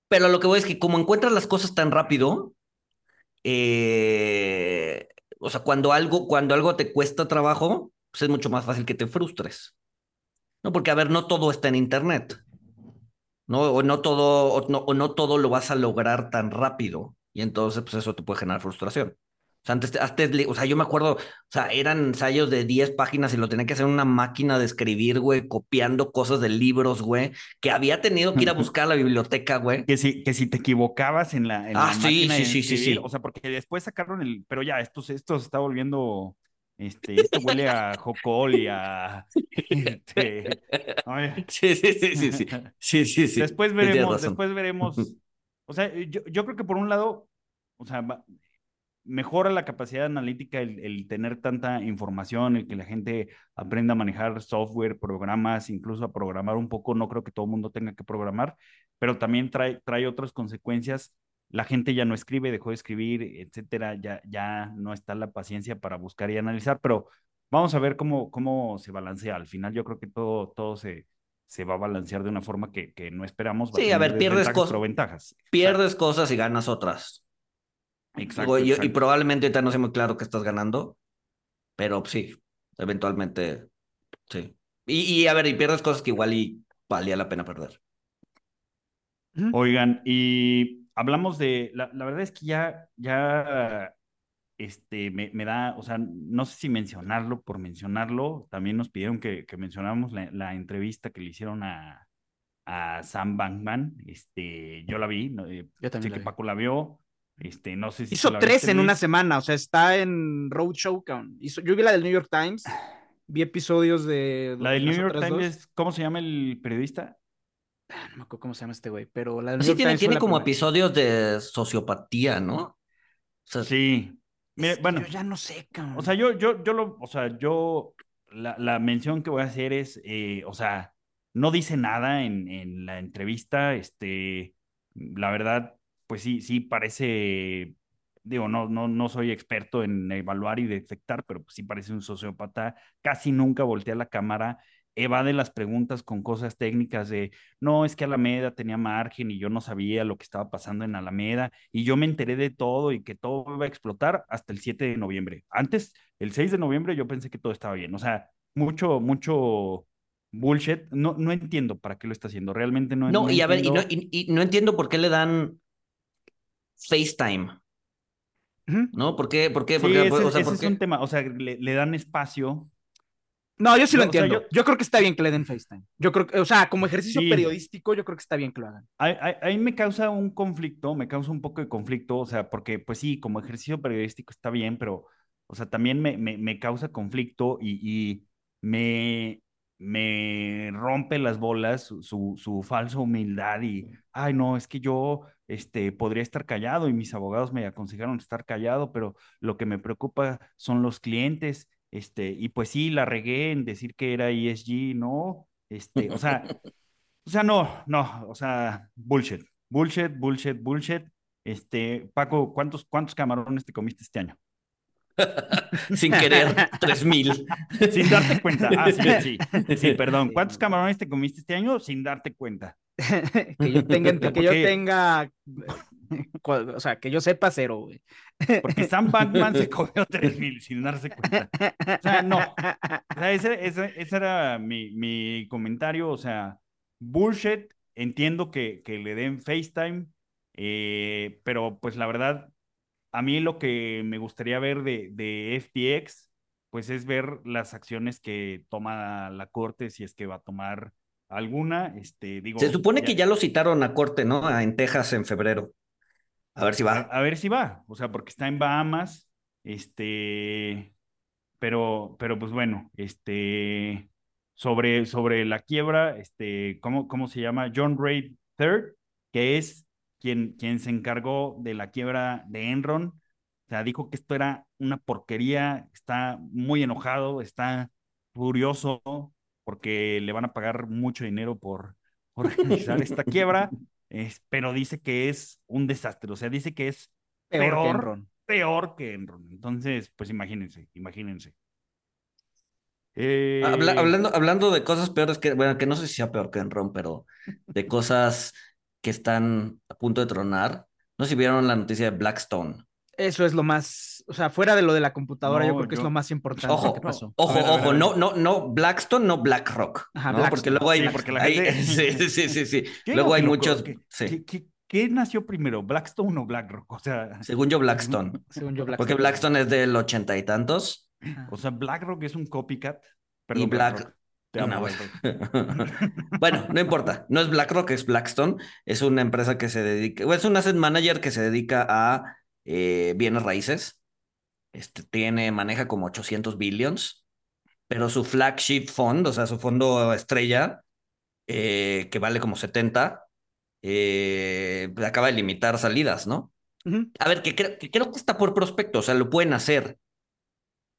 Pero lo que voy es que como encuentras las cosas tan rápido, eh, o sea, cuando algo, cuando algo te cuesta trabajo, pues es mucho más fácil que te frustres. No, porque a ver, no todo está en internet. No, o no todo, o no, o no todo lo vas a lograr tan rápido. Y entonces, pues eso te puede generar frustración. O sea, antes, antes o sea, yo me acuerdo, o sea, eran ensayos de 10 páginas y lo tenía que hacer una máquina de escribir, güey, copiando cosas de libros, güey, que había tenido que ir a buscar a la biblioteca, güey. Que si, que si te equivocabas en la, en Ah, la sí, sí, sí, sí, sí. o sea, porque después sacaron el, pero ya, esto, se- esto se está volviendo, este, esto huele a jocol y a, *laughs* este, Sí, sí, sí, sí, sí. Sí, sí, sí. después veremos, después veremos, o sea, yo, yo creo que por un lado, o sea, mejora la capacidad analítica el, el tener tanta información, el que la gente aprenda a manejar software, programas, incluso a programar un poco, no creo que todo el mundo tenga que programar, pero también trae, trae otras consecuencias. La gente ya no escribe, dejó de escribir, etcétera, ya, ya no está la paciencia para buscar y analizar, pero vamos a ver cómo, cómo se balancea. Al final yo creo que todo, todo se, se va a balancear de una forma que, que no esperamos. Va Sí, a ver, pierdes cosas-. Pierdes cosas y ganas otras. Exacto, Digo, y- probablemente ahorita no sé muy claro que estás ganando, pero sí, eventualmente, sí. Y, y a ver, y pierdes cosas que igual y valía la pena perder. Oigan, y hablamos de, la, la verdad es que ya, ya, este, me, me da, o sea, no sé si mencionarlo por mencionarlo, también nos pidieron que, que mencionáramos la, la entrevista que le hicieron a, a Sam Bankman, este, yo la vi, no, eh, Yo también sé la que vi. Paco la vio, este, no sé si Hizo tres viste, en una semana, o sea, está en Roadshow. Hizo, yo vi la del New York Times, vi episodios de La del New York Times, dos. es- ¿cómo se llama el periodista? Ah, No me acuerdo cómo se llama este güey, pero la del New Sí, York tiene, Times tiene como primera. episodios de sociopatía, ¿no? O sea, Sí. Mire, Es que bueno, yo ya no sé, cabrón. O sea, yo, yo, yo lo, o sea, yo, la, la mención que voy a hacer es, eh, o sea, no dice nada en, en la entrevista, este, la verdad, pues sí, sí parece, digo, no, no, no soy experto en evaluar y detectar, pero pues sí parece un sociópata, casi nunca voltea la cámara, evade las preguntas con cosas técnicas de, no, es que Alameda tenía margen y yo no sabía lo que estaba pasando en Alameda y yo me enteré de todo y que todo iba a explotar hasta el 7 de noviembre. Antes, el 6 de noviembre, yo pensé que todo estaba bien. O sea, mucho, mucho bullshit. No, no entiendo para qué lo está haciendo. Realmente no, no, no y a ver, y no, y no entiendo por qué le dan FaceTime. ¿no? ¿Por qué? ¿Por qué? Sí, ¿Por qué? ese, O sea, ese ¿por es un tema. O sea, le, le dan espacio. No, yo sí lo No, o sea, entiendo. yo- yo... creo que está bien que le den FaceTime. Yo creo que, o sea, como ejercicio Sí. periodístico, yo creo que está bien que lo hagan. A, a- a mí me causa un conflicto, me causa un poco de conflicto, o sea, porque pues sí, como ejercicio periodístico está bien, pero, o sea, también me, me, me causa conflicto y, y me, me rompe las bolas su, su, su falsa humildad y, ay, no, es que yo, este, podría estar callado y mis abogados me aconsejaron estar callado, pero lo que me preocupa son los clientes, este, y pues sí, la regué en decir que era ESG, ¿no? Este, o sea, *laughs* O sea, no, no, o sea, bullshit, bullshit, bullshit, bullshit. Este, Paco, ¿cuántos, cuántos camarones te comiste este año? *laughs* Sin querer, *laughs* tres mil. Sin darte cuenta. Ah, sí, sí. Sí, perdón. ¿Cuántos camarones te comiste este año sin darte cuenta? *laughs* que yo *laughs* tenga, que yo tenga, *laughs* o sea, que yo sepa cero, güey. Porque Sam Batman se comió tres mil sin darse cuenta. O sea, no. O sea, ese, ese, ese era mi, mi, comentario. O sea, bullshit. Entiendo que, que le den FaceTime, eh, pero pues la verdad, a mí lo que me gustaría ver de, de FTX, pues es ver las acciones que toma la corte, si es que va a tomar alguna. Este, digo, Se supone que ya lo citaron a corte, ¿no? En Texas en febrero. A ver si va. A, ver si va, o sea, porque está en Bahamas, este, pero, pero pues bueno, este, sobre, sobre la quiebra, este, ¿cómo, cómo se llama? John Ray III, que es quien, se encargó de la quiebra de Enron. O sea, dijo que esto era una porquería, está muy enojado, está furioso porque le van a pagar mucho dinero por, *laughs* organizar esta quiebra, pero dice que es un desastre, o sea, dice que es peor, que Enron. Peor que Enron. Entonces, pues imagínense, imagínense. Eh, hablando, hablando de cosas peores que, bueno, que no sé si sea peor que Enron, pero de *laughs* cosas que están a punto de tronar. No sé si vieron la noticia de Blackstone. Eso es lo más, o sea, fuera de lo de la computadora, yo creo que es lo más importante ojo, que pasó. Ojo, ojo, no, no, no, Blackstone, no BlackRock. Ajá, Porque luego hay, sí, *laughs* sí, sí, sí, *laughs* Luego hay muchos. ¿qué, nació primero, Blackstone o BlackRock? O sea, según yo *laughs* Blackstone. Según yo Blackstone. Porque Blackstone es del ochenta y tantos. O sea, BlackRock es un copycat. Perdón, y Black, bueno, no importa. No es BlackRock, es Blackstone. Es una empresa que se dedica, es un asset manager que se dedica a eh, bienes raíces. Este, tiene, maneja como 800 billions, pero su flagship fund, o sea, su fondo estrella, eh, que vale como 70, eh, acaba de limitar salidas, ¿no? A ver, que, que creo que está por prospecto, o sea, lo pueden hacer.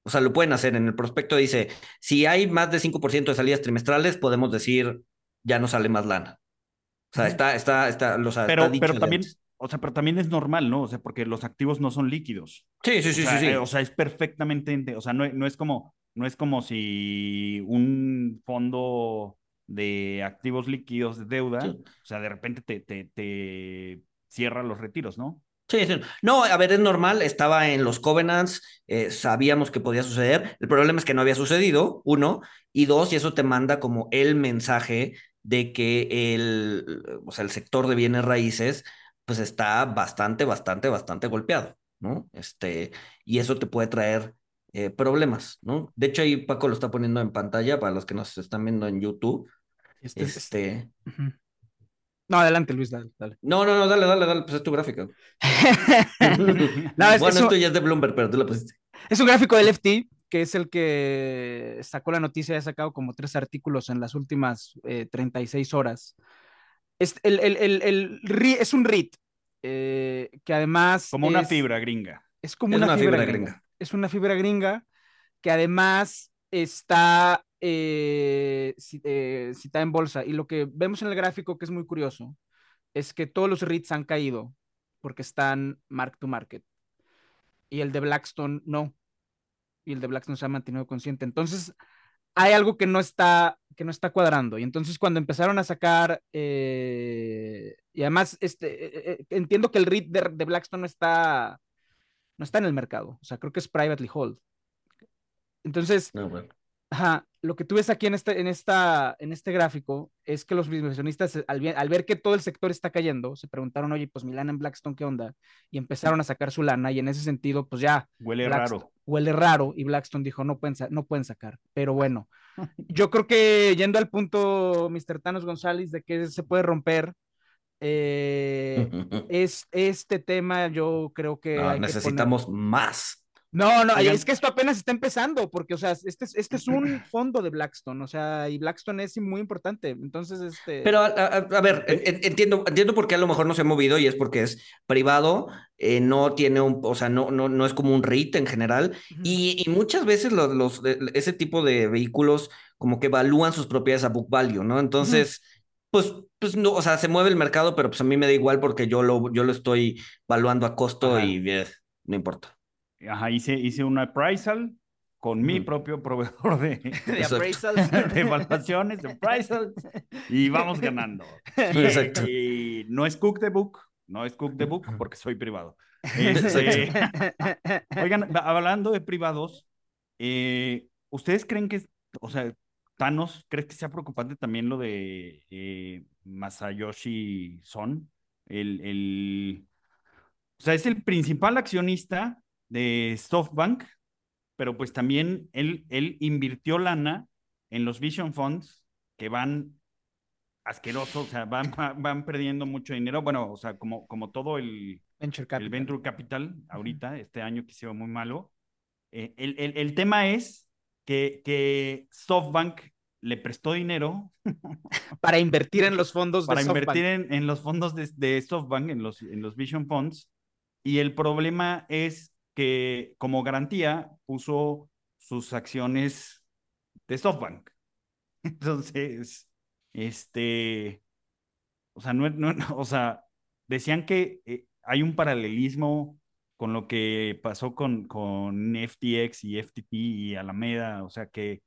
O sea, lo pueden hacer. En el prospecto dice, si hay más de 5% de salidas trimestrales, podemos decir, ya no sale más lana. O sea, está, está, está, pero también, o sea, pero también es normal, ¿no? O sea, porque los activos no son líquidos. Sí, sí, sí, sí, sí. o sea, es perfectamente, o sea, no, no es como, no es como si un fondo de activos líquidos de deuda, o sea, de repente te, te, te cierra los retiros, ¿no? Sí, sí. No, a ver, es normal, estaba en los covenants, eh, sabíamos que podía suceder. El problema es que no había sucedido, uno, y dos, y eso te manda como el mensaje de que el, o sea, el sector de bienes raíces, pues está bastante, bastante, bastante golpeado, ¿no? Este, y eso te puede traer eh, problemas, ¿no? De hecho, ahí Paco lo está poniendo en pantalla para los que nos están viendo en YouTube. Este, este no, adelante, Luis, dale, No, no, no, dale, dale, dale, pues es tu gráfico. *laughs* *laughs* bueno, esto ya es de Bloomberg, pero tú lo pusiste. Es un gráfico del FT, que es el que sacó la noticia, ha sacado como tres artículos en las últimas 36 eh, horas. Es, el, el, el, es un REIT, eh, que además... Como una fibra gringa. Es como una, fibra, gringa. Es una fibra gringa que además está eh, eh, citada en bolsa. Y lo que vemos en el gráfico, que es muy curioso, es que todos los REITs han caído porque están mark to market. Y el de Blackstone no. Y el de Blackstone se ha mantenido consciente. Entonces, hay algo que no está, que no está cuadrando. Y entonces cuando empezaron a sacar, eh, y además este, entiendo que el REIT de, Blackstone no está, no está en el mercado. O sea, creo que es privately hold. Entonces, no, Ajá, lo que tú ves aquí en este, en esta, en este gráfico es que los inversionistas, eh, al, al, ver que todo el sector está cayendo, se preguntaron, oye, pues mi lana en Blackstone, ¿qué onda? Y empezaron a sacar su lana y en ese sentido, pues ya. Huele raro. Huele raro y Blackstone dijo, no pueden, no pueden sacar. Pero bueno, *laughs* yo creo que yendo al punto, Mr. Thanos González, de que se puede romper, eh, *laughs* es este tema, yo creo que... necesitamos más. No, no, es que esto apenas está empezando, porque, o sea, este, este es un fondo de Blackstone, o sea, y Blackstone es muy importante, entonces, este... Pero, a, ver, entiendo, entiendo por qué a lo mejor no se ha movido y es porque es privado, eh, no tiene un, o sea, no, no, no es como un REIT en general, y, muchas veces los, los, ese tipo de vehículos como que evalúan sus propiedades a book value, ¿no? Entonces... Pues, pues no, o sea, se mueve el mercado, pero pues a mí me da igual porque yo lo, yo lo estoy valuando a costo Ajá. y eh, no importa. Ajá, hice, hice una appraisal con mi propio proveedor de, *laughs* De appraisals. *laughs* de evaluaciones, de appraisals, y vamos ganando. Exacto. Y, y no es cook the book, no es cook the book porque soy privado. Este, *laughs* oigan, hablando de privados, eh, ¿ustedes creen que, o sea, Thanos, ¿crees que sea preocupante también lo de eh, Masayoshi Son? El, el, o sea, es el principal accionista de SoftBank, pero pues también él, él invirtió lana en los Vision Funds que van asquerosos, o sea, van, van, perdiendo mucho dinero. Bueno, o sea, como, como todo el, Venture el Capital. Venture Capital ahorita, este año que se muy malo. Eh, el, el, el tema es que, que SoftBank le prestó dinero *laughs* Para invertir en los fondos para de invertir en, en los fondos de, de SoftBank, en los, en los Vision Funds, y el problema es que como garantía puso sus acciones de SoftBank. *laughs* Entonces, este, o sea, no, no, o sea, decían que eh, hay un paralelismo con lo que pasó con, con FTX y FTT y Alameda, o sea que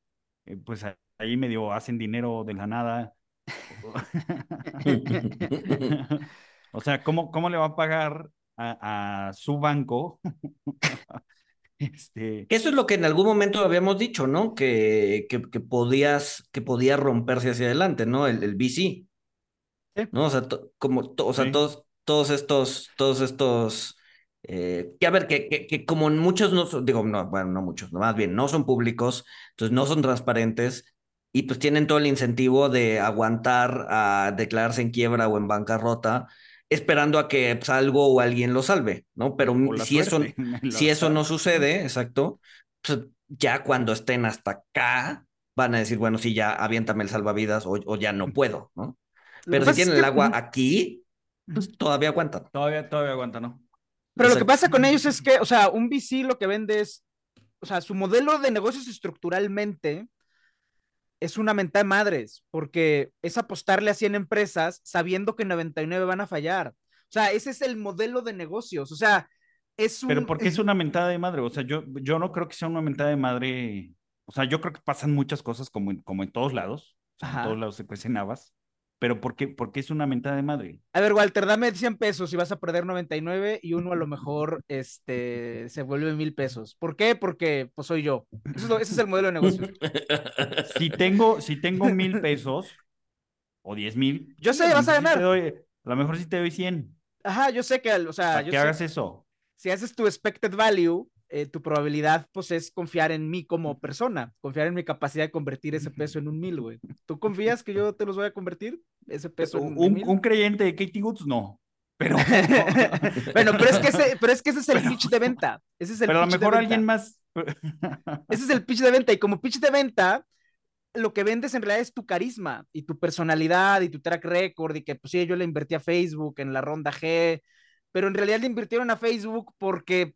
eh, pues ahí medio hacen dinero de la nada. *laughs* *laughs* o sea, ¿cómo, cómo le va a pagar a, a su banco? *laughs* este, Que Eso es lo que en algún momento habíamos dicho, ¿no? Que, que, que podías, que podía romperse hacia adelante, ¿no? El, el VC. Sí. ¿No? O sea, to- como, to- o sea, Sí. todos, todos estos, todos estos, eh, que a ver, que, que, que como muchos no son, digo, no, bueno, no muchos, más bien, no son públicos, entonces no son transparentes y pues tienen todo el incentivo de aguantar a declararse en quiebra o en bancarrota, esperando a que pues, algo o alguien lo salve, ¿no? Pero si eso, suerte, *laughs* si eso no sucede, exacto, pues ya cuando estén hasta acá, van a decir, bueno, sí, ya aviéntame el salvavidas o, o ya no puedo, ¿no? Pero si tienen que- el agua aquí, pues todavía aguantan. Todavía, todavía aguanta, ¿no? Pero lo que pasa con ellos es que, o sea, un VC lo que vende es, o sea, su modelo de negocios estructuralmente es una mentada de madres, porque es apostarle a 100 empresas sabiendo que 99 van a fallar. O sea, ese es el modelo de negocios. O sea, es un... Pero porque es una mentada de madre, o sea, yo, yo no creo que sea una mentada de madre, o sea, yo creo que pasan muchas cosas como en, como en todos lados, o sea, en todos lados se cuecen habas, pero ¿por qué, por qué es una mentada de madre? A ver, Walter, dame 100 pesos y vas a perder 99 y uno a lo *laughs* mejor este, se vuelve mil pesos. ¿Por qué? Porque pues soy yo. Eso es lo- ese es el modelo de negocios. *laughs* Si tengo, si tengo mil pesos o diez mil, Yo sé, vas a sí ganar. doy- a lo mejor sí te doy 100, Ajá, yo sé que, o sea, para yo que sé- hagas eso. si haces tu expected value, eh, tu probabilidad, pues, es confiar en mí como persona, confiar en mi capacidad de convertir ese peso en un mil, güey. ¿Tú confías que yo te los voy a convertir? Ese peso en, en Un, mil? un creyente de Katie Woods, no, pero, *laughs* bueno, pero es, que ese, pero es que ese es el pitch de venta. Ese es el pero a lo mejor alguien más... Ese es el pitch de venta. Y como pitch de venta, lo que vendes en realidad es tu carisma y tu personalidad y tu track record. Y que, pues sí, yo le invertí a Facebook en la ronda G, pero en realidad le invirtieron a Facebook porque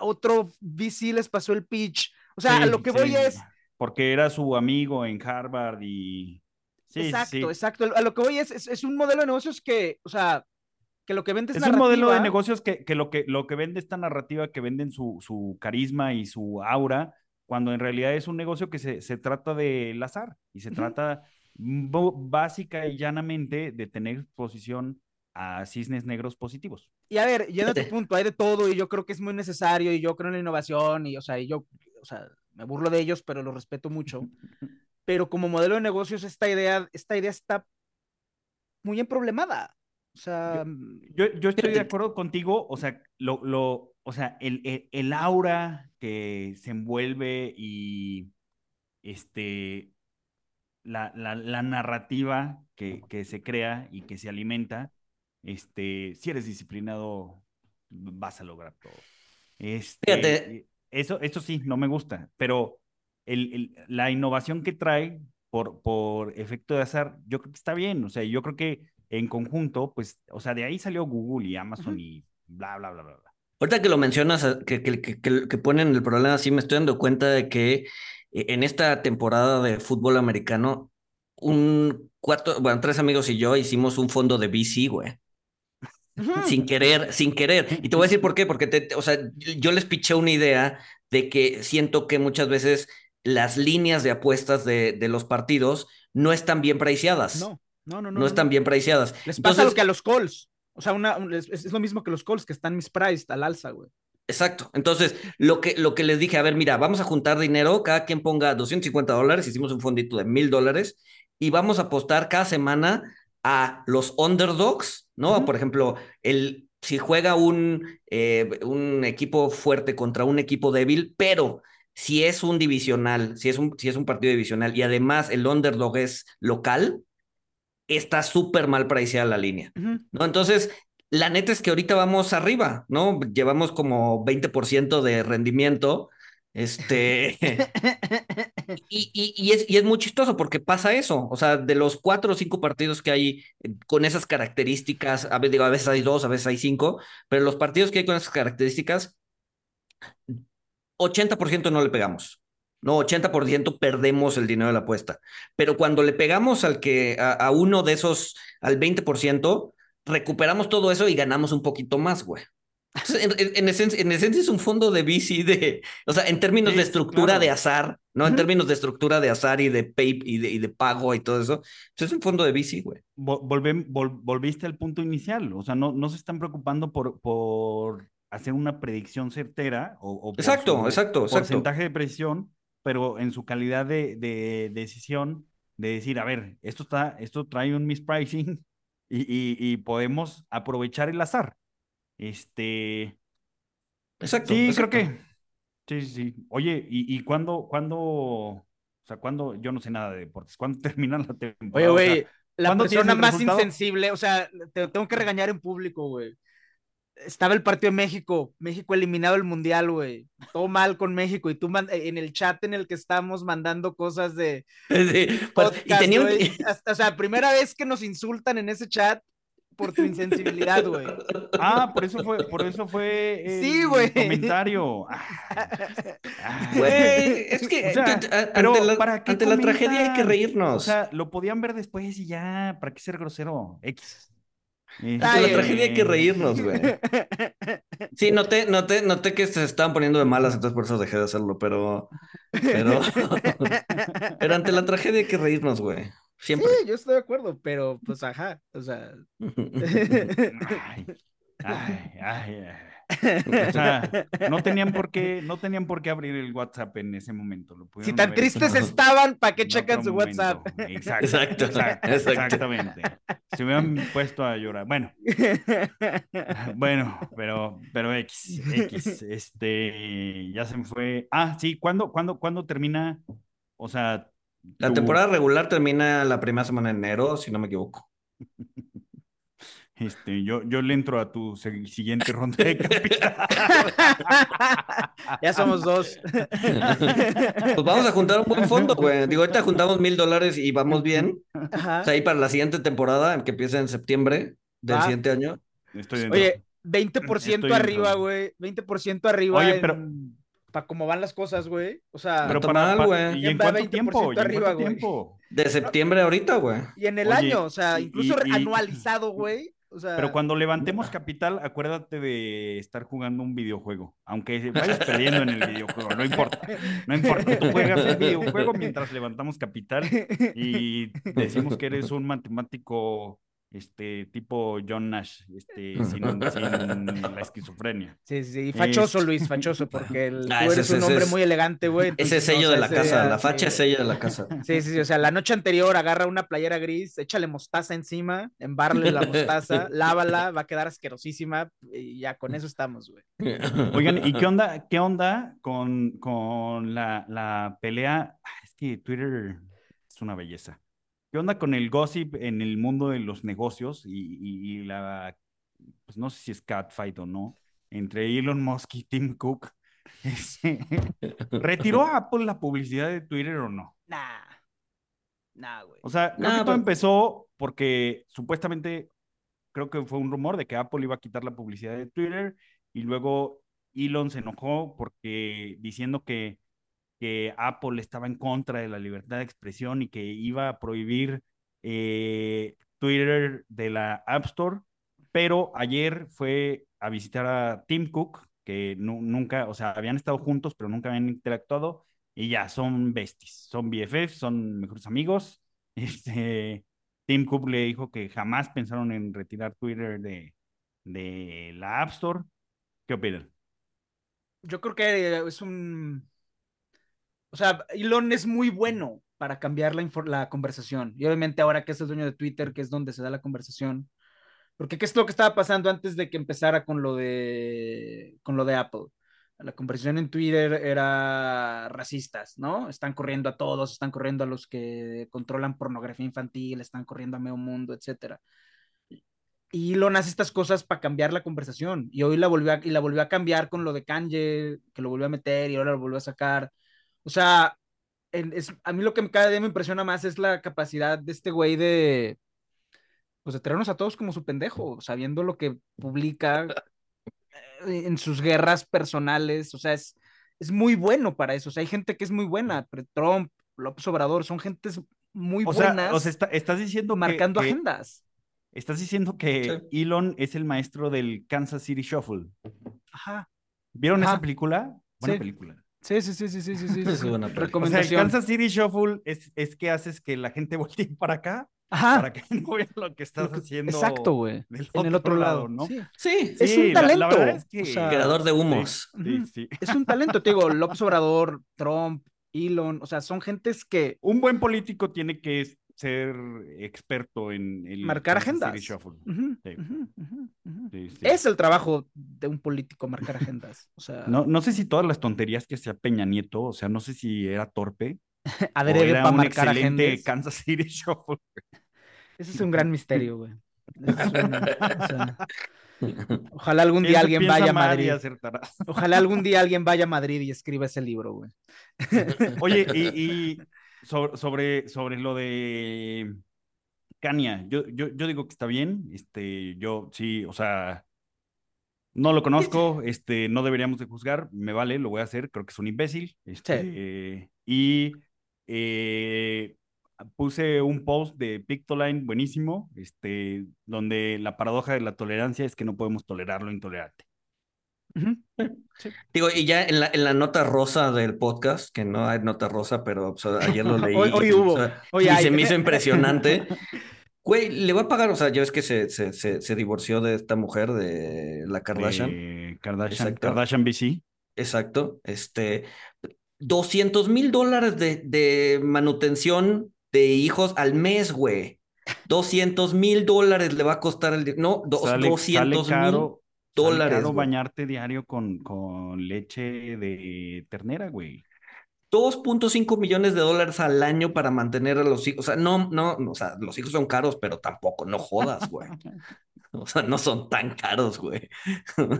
otro VC les pasó el pitch. O sea, a lo que sí, voy es. Porque era su amigo en Harvard y... Sí, exacto, exacto. A lo que voy es, es, es un modelo de negocios que, o sea, que lo que vende es, Es un modelo de negocios que, que, lo que lo que vende esta narrativa, que venden su, su carisma y su aura, cuando en realidad es un negocio que se, se trata del azar y se trata básica y llanamente de tener exposición a cisnes negros positivos. Y a ver, yendo a tu punto, hay de todo y yo creo que es muy necesario y yo creo en la innovación y, o sea, y yo, o sea, me burlo de ellos, pero los respeto mucho. *laughs* Pero como modelo de negocios, esta idea, esta idea está muy emproblemada. O sea, Yo, yo estoy de acuerdo contigo, o sea, lo, lo, o sea, el, el, el aura que se envuelve y este, la, la, la narrativa que, que se crea y que se alimenta, este, si eres disciplinado, vas a lograr todo. Este, Fíjate. Eso, eso sí, no me gusta, pero el, el- la innovación que trae por, por efecto de azar, yo creo que está bien, o sea, yo creo que en conjunto, pues, o sea, de ahí salió Google y Amazon y bla, bla, bla, bla. Ahorita que lo mencionas, eh, que, que, que, que- que ponen el problema, sí me estoy dando cuenta de que eh, en esta temporada de fútbol americano, un cuatro, bueno, tres amigos y yo hicimos un fondo de VC, güey. Sin querer, sin querer. Y te voy a decir por qué, porque te, o sea, yo les piché una idea de que siento que muchas veces las líneas de apuestas de, de los partidos no están bien priceadas. No, no, no, no. No están bien priceadas. Les pasa lo que a los calls. O sea, una, es, es, lo mismo que los calls que están mispriced al alza, güey. Exacto. Entonces, lo que, lo que les dije, a ver, mira, vamos a juntar dinero, cada quien ponga 250 dólares, hicimos un fondito de mil dólares y vamos a apostar cada semana a los underdogs, ¿no? Uh -huh. Por ejemplo, el, si juega un, eh, un equipo fuerte contra un equipo débil, pero si es un divisional, si es un, si es un partido divisional y además el underdog es local, está súper mal priceada la línea, uh -huh. ¿no? Entonces, la neta es que ahorita vamos arriba, ¿no? Llevamos como 20% de rendimiento. Este. *laughs* *laughs* y, y, y, es, y es muy chistoso porque pasa eso. O sea, de los cuatro o cinco partidos que hay con esas características, a veces, digo, a veces hay dos, a veces hay cinco, pero los partidos que hay con esas características, 80% no le pegamos. No, 80% perdemos el dinero de la apuesta. Pero cuando le pegamos al que, a, a uno de esos, al 20%, recuperamos todo eso y ganamos un poquito más, güey. *laughs* En, en, en, esencia, en, esencia, es un fondo de bici de, o sea, en términos sí, de estructura claro. de azar, ¿no? Uh -huh. En términos de estructura de azar y de pay y de, y de pago y todo eso, pues es un fondo de bici, güey. Volve, vol, volviste al punto inicial, o sea, no, no se están preocupando por, por hacer una predicción certera o, o exacto, su exacto, porcentaje exacto. de precisión, pero en su calidad de, de, de decisión de decir, a ver, esto está, esto trae un mispricing *laughs* y, y, y podemos aprovechar el azar. Este. Exacto. Sí, exacto. creo que. Sí, sí, sí. Oye, ¿y, y cuándo, cuándo, o sea, cuándo, yo no sé nada de deportes, ¿cuándo *laughs* termina la temporada? Oye, güey, o sea, la persona más resultado? insensible, o sea, te tengo que regañar en público, güey. Estaba el partido de México, México eliminado el mundial, güey. Todo mal con México. Y tú en el chat en el que estamos mandando cosas de. *laughs* Sí, podcast, y tenía un... Hasta, o sea, primera vez que nos insultan en ese chat por tu insensibilidad, güey. Ah, por eso fue, por eso fue el sí, güey. comentario. Güey, es que o sea, pero ante la, ¿para ante la tragedia hay que reírnos. O sea, lo podían ver después y ya, ¿para qué ser grosero? X. Ante Ay, la tragedia hay que reírnos, güey. *laughs* Sí, noté, noté, noté que se estaban poniendo de malas, entonces por eso dejé de hacerlo, pero. Pero. *laughs* pero ante la tragedia hay que reírnos, güey. Siempre. Sí, yo estoy de acuerdo, pero pues ajá, o sea. *laughs* ay, ay, ay. O sea, no tenían por qué, no tenían por qué abrir el WhatsApp en ese momento. Lo si tan tristes estaban, ¿para qué checan su momento. WhatsApp? Exacto, exacto, exacto, exactamente. Se hubieran puesto a llorar. Bueno, *laughs* bueno, pero, pero X, X, este, ya se me fue. Ah, sí, ¿cuándo, cuándo, cuándo termina? O sea, la tu... temporada regular termina la primera semana de enero, si no me equivoco. *laughs* Este, yo, yo le entro a tu siguiente ronda de capital. *laughs* ya somos dos. *laughs* Pues vamos a juntar un buen fondo, güey. Digo, ahorita juntamos mil dólares y vamos bien. Ajá. O sea, ahí para la siguiente temporada, que empieza en septiembre del ah. siguiente año. Estoy Oye, 20% Estoy arriba, güey. 20% arriba. Oye, pero. Para cómo van las cosas, güey. O sea, pero para, mal, güey. ¿Y en cuánto tiempo? ¿Y en cuánto tiempo? De septiembre ahorita, güey. Y en el Oye, año, o sea, incluso y, y, anualizado, güey. O sea... Pero cuando levantemos capital, acuérdate de estar jugando un videojuego. Aunque vayas perdiendo en el videojuego, no importa. No importa. Tú juegas el videojuego mientras levantamos capital y decimos que eres un matemático este tipo John Nash, este, sin, sin *laughs* la esquizofrenia. Sí, sí, y fachoso, es... Luis, fachoso, *laughs* porque el, ah, tú eres ese, un hombre es, muy elegante, güey. Ese sello no, de la ese, casa, la facha es sello de la casa. *laughs* Sí, sí, sí, o sea, la noche anterior agarra una playera gris, échale mostaza encima, embarle la mostaza, lávala, va a quedar asquerosísima y ya con eso estamos, güey. Oigan, ¿y qué onda, qué onda con, con la, la pelea? Es que Twitter es una belleza. ¿Qué onda con el gossip en el mundo de los negocios y, y, y, la, pues no sé si es catfight o no, entre Elon Musk y Tim Cook? *laughs* ¿Retiró a Apple la publicidad de Twitter o no? Nah. Nah, güey. O sea, creo Nah, que todo pero- empezó porque supuestamente, creo que fue un rumor de que Apple iba a quitar la publicidad de Twitter y luego Elon se enojó porque diciendo que que Apple estaba en contra de la libertad de expresión y que iba a prohibir eh, Twitter de la App Store, pero ayer fue a visitar a Tim Cook, que nunca, o sea, habían estado juntos, pero nunca habían interactuado, y ya son besties, son BFFs, son mejores amigos. *laughs* Este, Tim Cook le dijo que jamás pensaron en retirar Twitter de, de la App Store. ¿Qué opinan? Yo creo que es un... O sea, Elon es muy bueno para cambiar la, conversación. Y obviamente ahora que es el dueño de Twitter, que es donde se da la conversación, porque ¿qué es lo que estaba pasando antes de que empezara con lo de, con lo de Apple? La conversación en Twitter era racistas, ¿no? Están corriendo a todos, están corriendo a los que controlan pornografía infantil, están corriendo a medio mundo, etc. Y Elon hace estas cosas para cambiar la conversación. Y hoy la volvió a, y la volvió a cambiar con lo de Kanye, que lo volvió a meter y ahora lo volvió a sacar. O sea, es, a mí lo que cada día me impresiona más es la capacidad de este güey de, pues de traernos a todos como su pendejo, sabiendo lo que publica eh, en sus guerras personales, o sea, es, es muy bueno para eso, o sea, hay gente que es muy buena, Trump, López Obrador, son gentes muy buenas. o sea, estás diciendo marcando agendas. Estás diciendo que Elon es el maestro del Kansas City Shuffle. Ajá. ¿Vieron esa película? Buena película. Sí, sí, sí, sí, sí, sí, sí. *laughs* Es buena recomendación. O sea, el Kansas City Shuffle es, es que haces que la gente *laughs* voltee para acá Ajá. Para que *laughs* no vean lo que estás haciendo. Exacto, güey. En el otro lado, ¿no? Sí, sí, es un talento. creador de humos. Sí, sí, Es un talento, te digo, López Obrador, Trump, Elon, o sea, son gentes que. Un buen político tiene que ser experto en el marcar agendas. es el trabajo de un político marcar agendas. O sea, no, no sé si todas las tonterías que hacía Peña Nieto, o sea, no sé si era torpe. *laughs* Adrede para marcar agendas. Kansas City Shuffle. Ese es un gran misterio, güey. *laughs* ojalá algún día alguien vaya a Madrid. Ojalá algún día alguien vaya a Madrid y escriba ese libro, güey. *laughs* Oye, y, sobre, sobre, lo de Kania, yo, yo, yo digo que está bien. Este, yo sí, o sea, no lo conozco, este, no deberíamos de juzgar, me vale, lo voy a hacer, creo que es un imbécil. Este, Y eh, puse un post de Pictoline buenísimo, este, donde la paradoja de la tolerancia es que no podemos tolerar lo intolerante. *laughs* Digo, y ya en la, en la nota rosa del podcast, que no hay nota rosa, pero ayer lo *laughs* leí. hoy, hubo. y se me hizo impresionante. *laughs* Güey, le va a pagar, o sea, ya ves que se, se, se, divorció de esta mujer, de la Kardashian. Kardashian, Kardashian BC. Exacto. Este, 200 mil dólares de, de manutención de hijos al mes, güey. 200 mil dólares le va a costar el... No, 200 mil dólares. Sale bañarte diario con, con leche de ternera, güey. 2.5 millones de dólares al año para mantener a los hijos. O sea, no, no, o sea, los hijos son caros, pero tampoco, no jodas, güey. *laughs* O sea, no son tan caros, güey.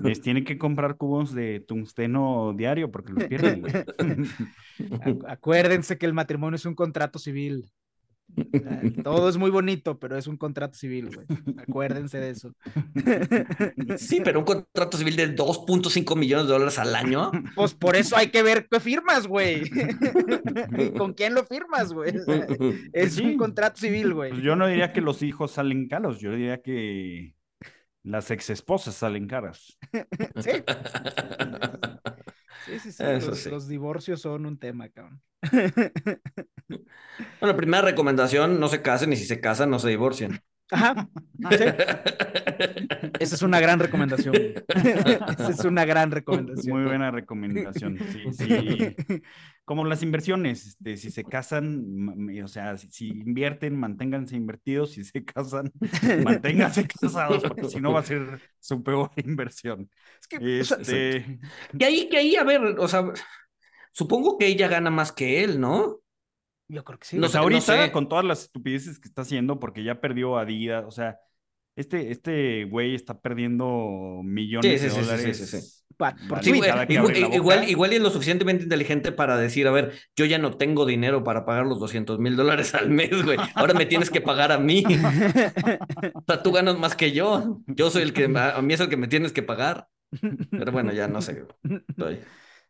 Les tienen que comprar cubos de tungsteno diario porque los pierden, güey. *laughs* *laughs* Acuérdense que el matrimonio es un contrato civil. Todo es muy bonito, pero es un contrato civil, güey. Acuérdense de eso. Sí, pero un contrato civil de 2.5 millones de dólares al año. Pues por eso hay que ver qué firmas, güey. *laughs* ¿Con quién lo firmas, güey? es un contrato civil, güey. Pues yo no diría que los hijos salen caros, yo diría que las ex esposas salen caras. *laughs* Sí. *laughs* Sí, sí, sí. Los, los, divorcios son un tema, cabrón. *laughs* Bueno, primera recomendación, no se casen y si se casan, no se divorcien. Ajá. *laughs* Esa es una gran recomendación. *laughs* Esa es una gran recomendación. Muy buena recomendación. Sí, sí. Como las inversiones, este, si se casan, o sea, si, invierten, manténganse invertidos, si se casan, *laughs* manténganse casados, porque si no va a ser su peor *laughs* inversión. Es que, este... que ahí, que ahí, a ver, o sea, supongo que ella gana más que él, ¿no? Yo creo que sí. No, sé, ahorita, con todas las estupideces que está haciendo, porque ya perdió a Adidas, o sea, este, este güey está perdiendo millones de dólares. igual, igual, y es lo suficientemente inteligente para decir, a ver, yo ya no tengo dinero para pagar los 200 mil dólares al mes, güey. Ahora me tienes que pagar a mí. o sea, tú ganas más que yo. Yo soy el que, a mí es el que me tienes que pagar. Pero bueno, ya no sé.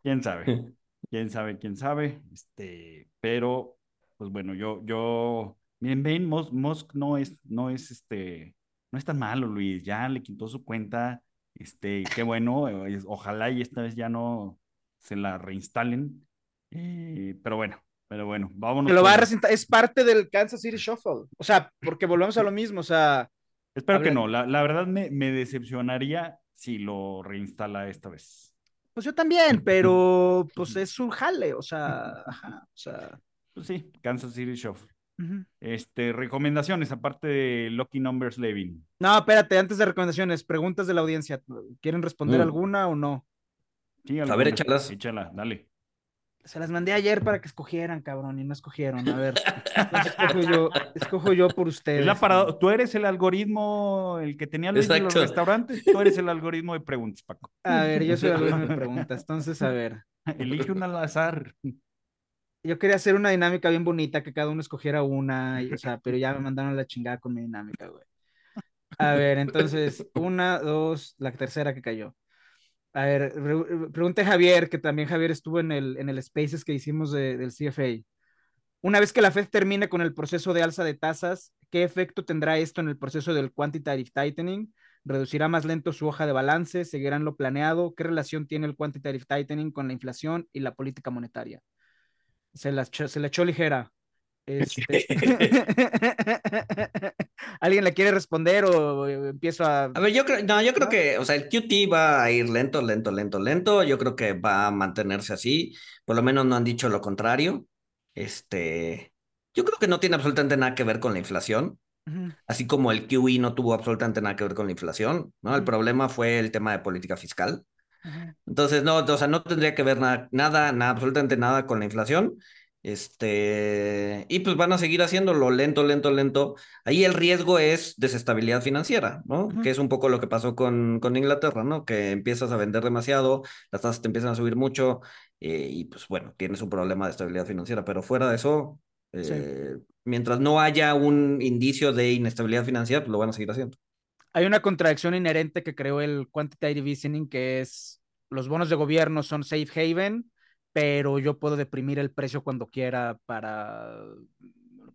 ¿Quién sabe? *laughs* quién sabe, quién sabe. Este, pero, pues bueno, yo, yo, miren, ven, Musk, no es, no es este, no es tan malo, Luis. Ya le quitó su cuenta. Este, qué bueno. Ojalá y esta vez ya no se la reinstalen. Eh, pero bueno, pero bueno, vámonos. lo va a es parte del Kansas City Shuffle. O sea, porque volvemos a lo mismo. O sea. Espero que no. La, la verdad me, me decepcionaría si lo reinstala esta vez. Pues yo también, *laughs* pero pues es un jale, o sea, ajá, o sea. Pues sí, Kansas City Shuffle. Este, recomendaciones, aparte de Lucky Numbers Levin. No, espérate, antes de recomendaciones, preguntas de la audiencia. ¿Quieren responder mm. alguna o no? Sí, a ver, échalas. Échala, dale. Se las mandé ayer para que escogieran, cabrón, y no escogieron. A ver, escojo yo, escojo yo por ustedes. Tú eres el algoritmo, el que tenía los restaurantes, tú eres el algoritmo de preguntas, Paco. A ver, yo soy el algoritmo de *laughs* preguntas, entonces, a ver. Elige un al azar. Yo quería hacer una dinámica bien bonita, que cada uno escogiera una, o sea, pero ya me *laughs* mandaron la chingada con mi dinámica, güey. A ver, entonces, una, dos, la tercera que cayó. A ver, pregunte Javier, que también Javier estuvo en el, en el Spaces que hicimos del CFA. Una vez que la Fed termine con el proceso de alza de tasas, ¿qué efecto tendrá esto en el proceso del quantitative tightening? ¿Reducirá más lento su hoja de balance? ¿Seguirán lo planeado? ¿Qué relación tiene el quantitative tightening con la inflación y la política monetaria? Se la, se la echó ligera. Este... *laughs* *laughs* ¿Alguien le quiere responder o empiezo a.? A ver, yo creo, no, yo creo que, o sea, el QT va a ir lento, lento, lento, lento. Yo creo que va a mantenerse así. Por lo menos no han dicho lo contrario. Este. Yo creo que no tiene absolutamente nada que ver con la inflación. Así como el QE no tuvo absolutamente nada que ver con la inflación, ¿no? El problema fue el tema de política fiscal. Entonces, no, o sea, no tendría que ver nada, nada, nada, absolutamente nada con la inflación. Este, y pues van a seguir haciéndolo lento, lento, lento. Ahí el riesgo es desestabilidad financiera, ¿no? Que es un poco lo que pasó con, con Inglaterra, ¿no? Que empiezas a vender demasiado, las tasas te empiezan a subir mucho eh, y pues bueno, tienes un problema de estabilidad financiera, pero fuera de eso, eh, mientras no haya un indicio de inestabilidad financiera, pues lo van a seguir haciendo. Hay una contradicción inherente que creó el quantitative easing, que es los bonos de gobierno son safe haven, pero yo puedo deprimir el precio cuando quiera para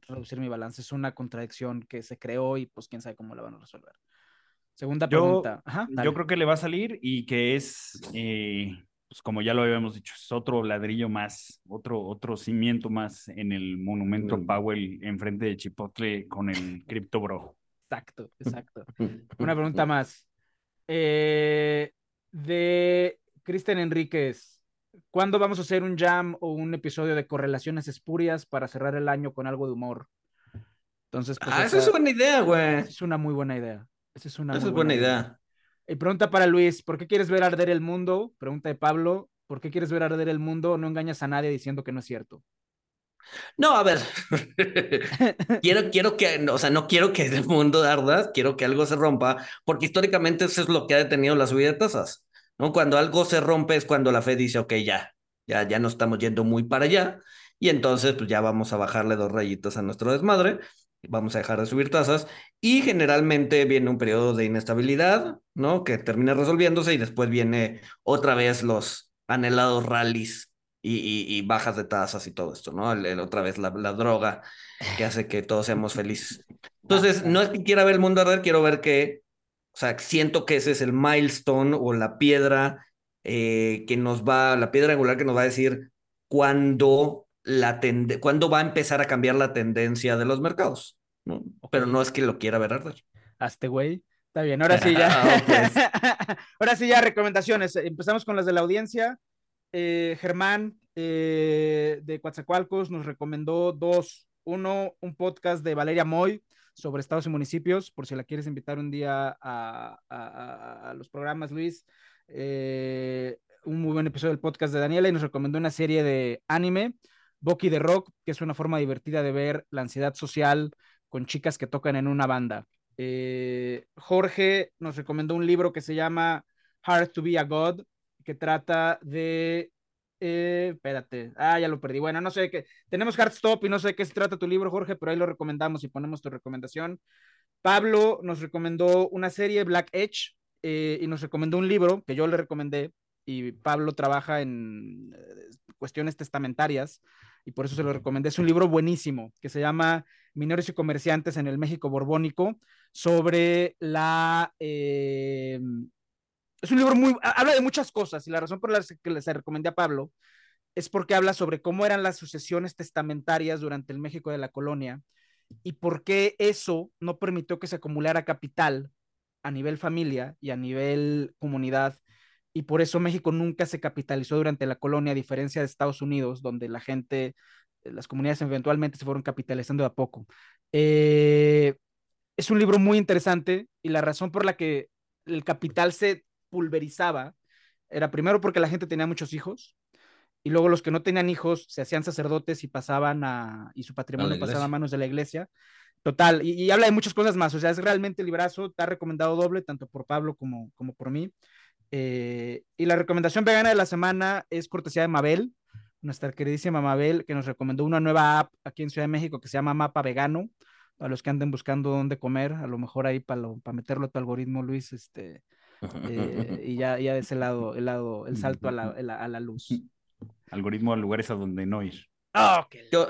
reducir mi balance. Es una contradicción que se creó y pues quién sabe cómo la van a resolver. Segunda pregunta. yo creo que le va a salir y que es, eh, pues como ya lo habíamos dicho, es otro ladrillo más, otro, otro cimiento más en el monumento mm. Powell enfrente de Chipotle con el Crypto Bro. Exacto, exacto. *laughs* Una pregunta más. Eh, de Cristian Enríquez, ¿cuándo vamos a hacer un jam o un episodio de correlaciones espurias para cerrar el año con algo de humor? Entonces, pues, ah, esa, es buena idea, güey. Es una muy buena idea. Esa es una esa es buena idea. Y pregunta para Luis, ¿por qué quieres ver arder el mundo? Pregunta de Pablo, ¿por qué quieres ver arder el mundo? No engañas a nadie diciendo que no es cierto. No, a ver, *laughs* quiero, quiero que, o sea, no quiero que el mundo arda, quiero que algo se rompa, porque históricamente eso es lo que ha detenido la subida de tasas. ¿no? Cuando algo se rompe es cuando la Fed dice, ok, ya, ya, ya no estamos yendo muy para allá, y entonces pues ya vamos a bajarle dos rayitas a nuestro desmadre, vamos a dejar de subir tasas, y generalmente viene un periodo de inestabilidad, ¿no? Que termina resolviéndose y después viene otra vez los anhelados rallies y, bajas de tasas y todo esto, ¿no? otra vez la, la, droga que hace que todos seamos felices. *laughs* Entonces, no es que quiera ver el mundo arder, quiero ver que o sea, siento que ese es el milestone o la piedra eh, que nos va, la piedra angular que nos va a decir cuándo, la cuándo va a empezar a cambiar la tendencia de los mercados. ¿no? Pero no es que lo quiera ver arder. Hazte, güey. Está bien, ahora sí ya. *laughs* *laughs* ahora sí ya, recomendaciones. Empezamos con las de la audiencia. Eh, Germán eh, de Coatzacoalcos nos recomendó dos. Uno, un podcast de Valeria Moy, sobre estados y municipios, por si la quieres invitar un día a, los programas, Luis. Eh, un muy buen episodio del podcast de Daniela y nos recomendó una serie de anime, Boki de Rock, que es una forma divertida de ver la ansiedad social con chicas que tocan en una banda. Eh, Jorge nos recomendó un libro que se llama Hard to be a God, que trata de eh, espérate, ah, ya lo perdí. Bueno, no sé qué. Tenemos Stop y no sé qué se trata tu libro, Jorge, pero ahí lo recomendamos y ponemos tu recomendación. Pablo nos recomendó una serie, Black Edge, eh, y nos recomendó un libro que yo le recomendé, y Pablo trabaja en eh, cuestiones testamentarias y por eso se lo recomendé. Es un libro buenísimo que se llama Minores y Comerciantes en el México Borbónico sobre la... Eh, es un libro muy... habla de muchas cosas y la razón por la que les recomendé a Pablo es porque habla sobre cómo eran las sucesiones testamentarias durante el México de la colonia y por qué eso no permitió que se acumulara capital a nivel familia y a nivel comunidad y por eso México nunca se capitalizó durante la colonia, a diferencia de Estados Unidos, donde la gente, eh, las comunidades eventualmente se fueron capitalizando de a poco. Eh, es un libro muy interesante y la razón por la que el capital se pulverizaba era primero porque la gente tenía muchos hijos y luego los que no tenían hijos se hacían sacerdotes y pasaban a, y su patrimonio pasaba a manos de la iglesia. Total, y, habla de muchas cosas más, o sea, es realmente el librazo, está recomendado doble, tanto por Pablo como, como por mí. Eh, y la recomendación vegana de la semana es cortesía de Mabel, nuestra queridísima Mabel, que nos recomendó una nueva app aquí en Ciudad de México que se llama Mapa Vegano, para los que anden buscando dónde comer, a lo mejor ahí para, para meterlo a tu algoritmo, Luis, este, eh, *laughs* y ya, ya de ese lado, el, lado, el salto a la, a la luz. *laughs* Algoritmo a lugares a donde no ir. Ah, yo,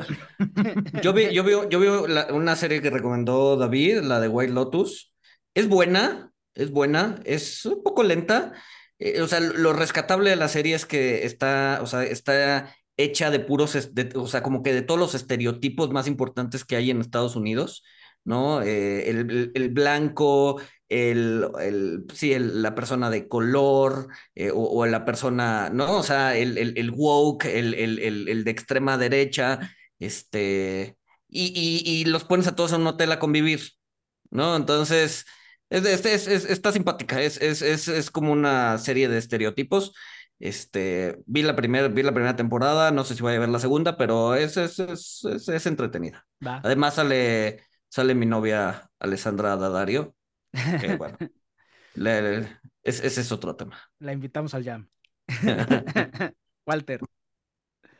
*laughs* yo, vi, yo vi, yo vi una serie que recomendó David, la de White Lotus. Es buena, es buena, es un poco lenta. Eh, o sea, lo rescatable de la serie es que está, o sea, está hecha de puros, o sea, como que de todos los estereotipos más importantes que hay en Estados Unidos, ¿no? Eh, el, blanco, el, el sí, la persona de color, eh, o, la persona, ¿no? O sea, el, el, woke, el, el, de extrema derecha, este, y, y, y los pones a todos en un hotel a convivir, ¿no? Entonces es, es, es, está simpática, es, es, como una serie de estereotipos. Este, vi la, primera vi la primera temporada, no sé si voy a ver la segunda, pero es, es, es, entretenida. Además sale, sale mi novia Alessandra Dadario, que *laughs* bueno, ese es otro tema. *laughs* La invitamos al jam. *laughs* Walter.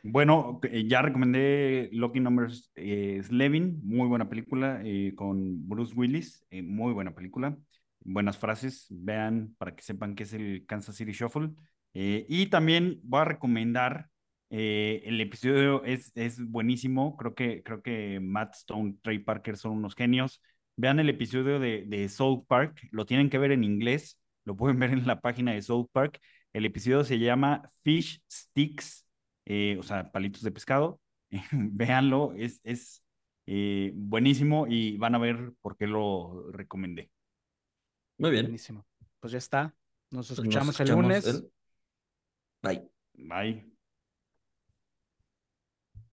Bueno, eh, ya recomendé Lucky Numbers eh, Slevin, muy buena película eh, con Bruce Willis, muy buena película, buenas frases, vean para que sepan qué es el Kansas City Shuffle. y también voy a recomendar, el episodio es, es buenísimo, creo que, creo que Matt Stone, Trey Parker son unos genios. Vean el episodio de, de South Park, lo tienen que ver en inglés, lo pueden ver en la página de South Park. El episodio se llama Fish Sticks eh, o sea, palitos de pescado. *laughs* véanlo, es, es eh, buenísimo y van a ver por qué lo recomendé. Muy bien. Buenísimo. Pues ya está. Nos pues escuchamos, el lunes. Bye. Bye.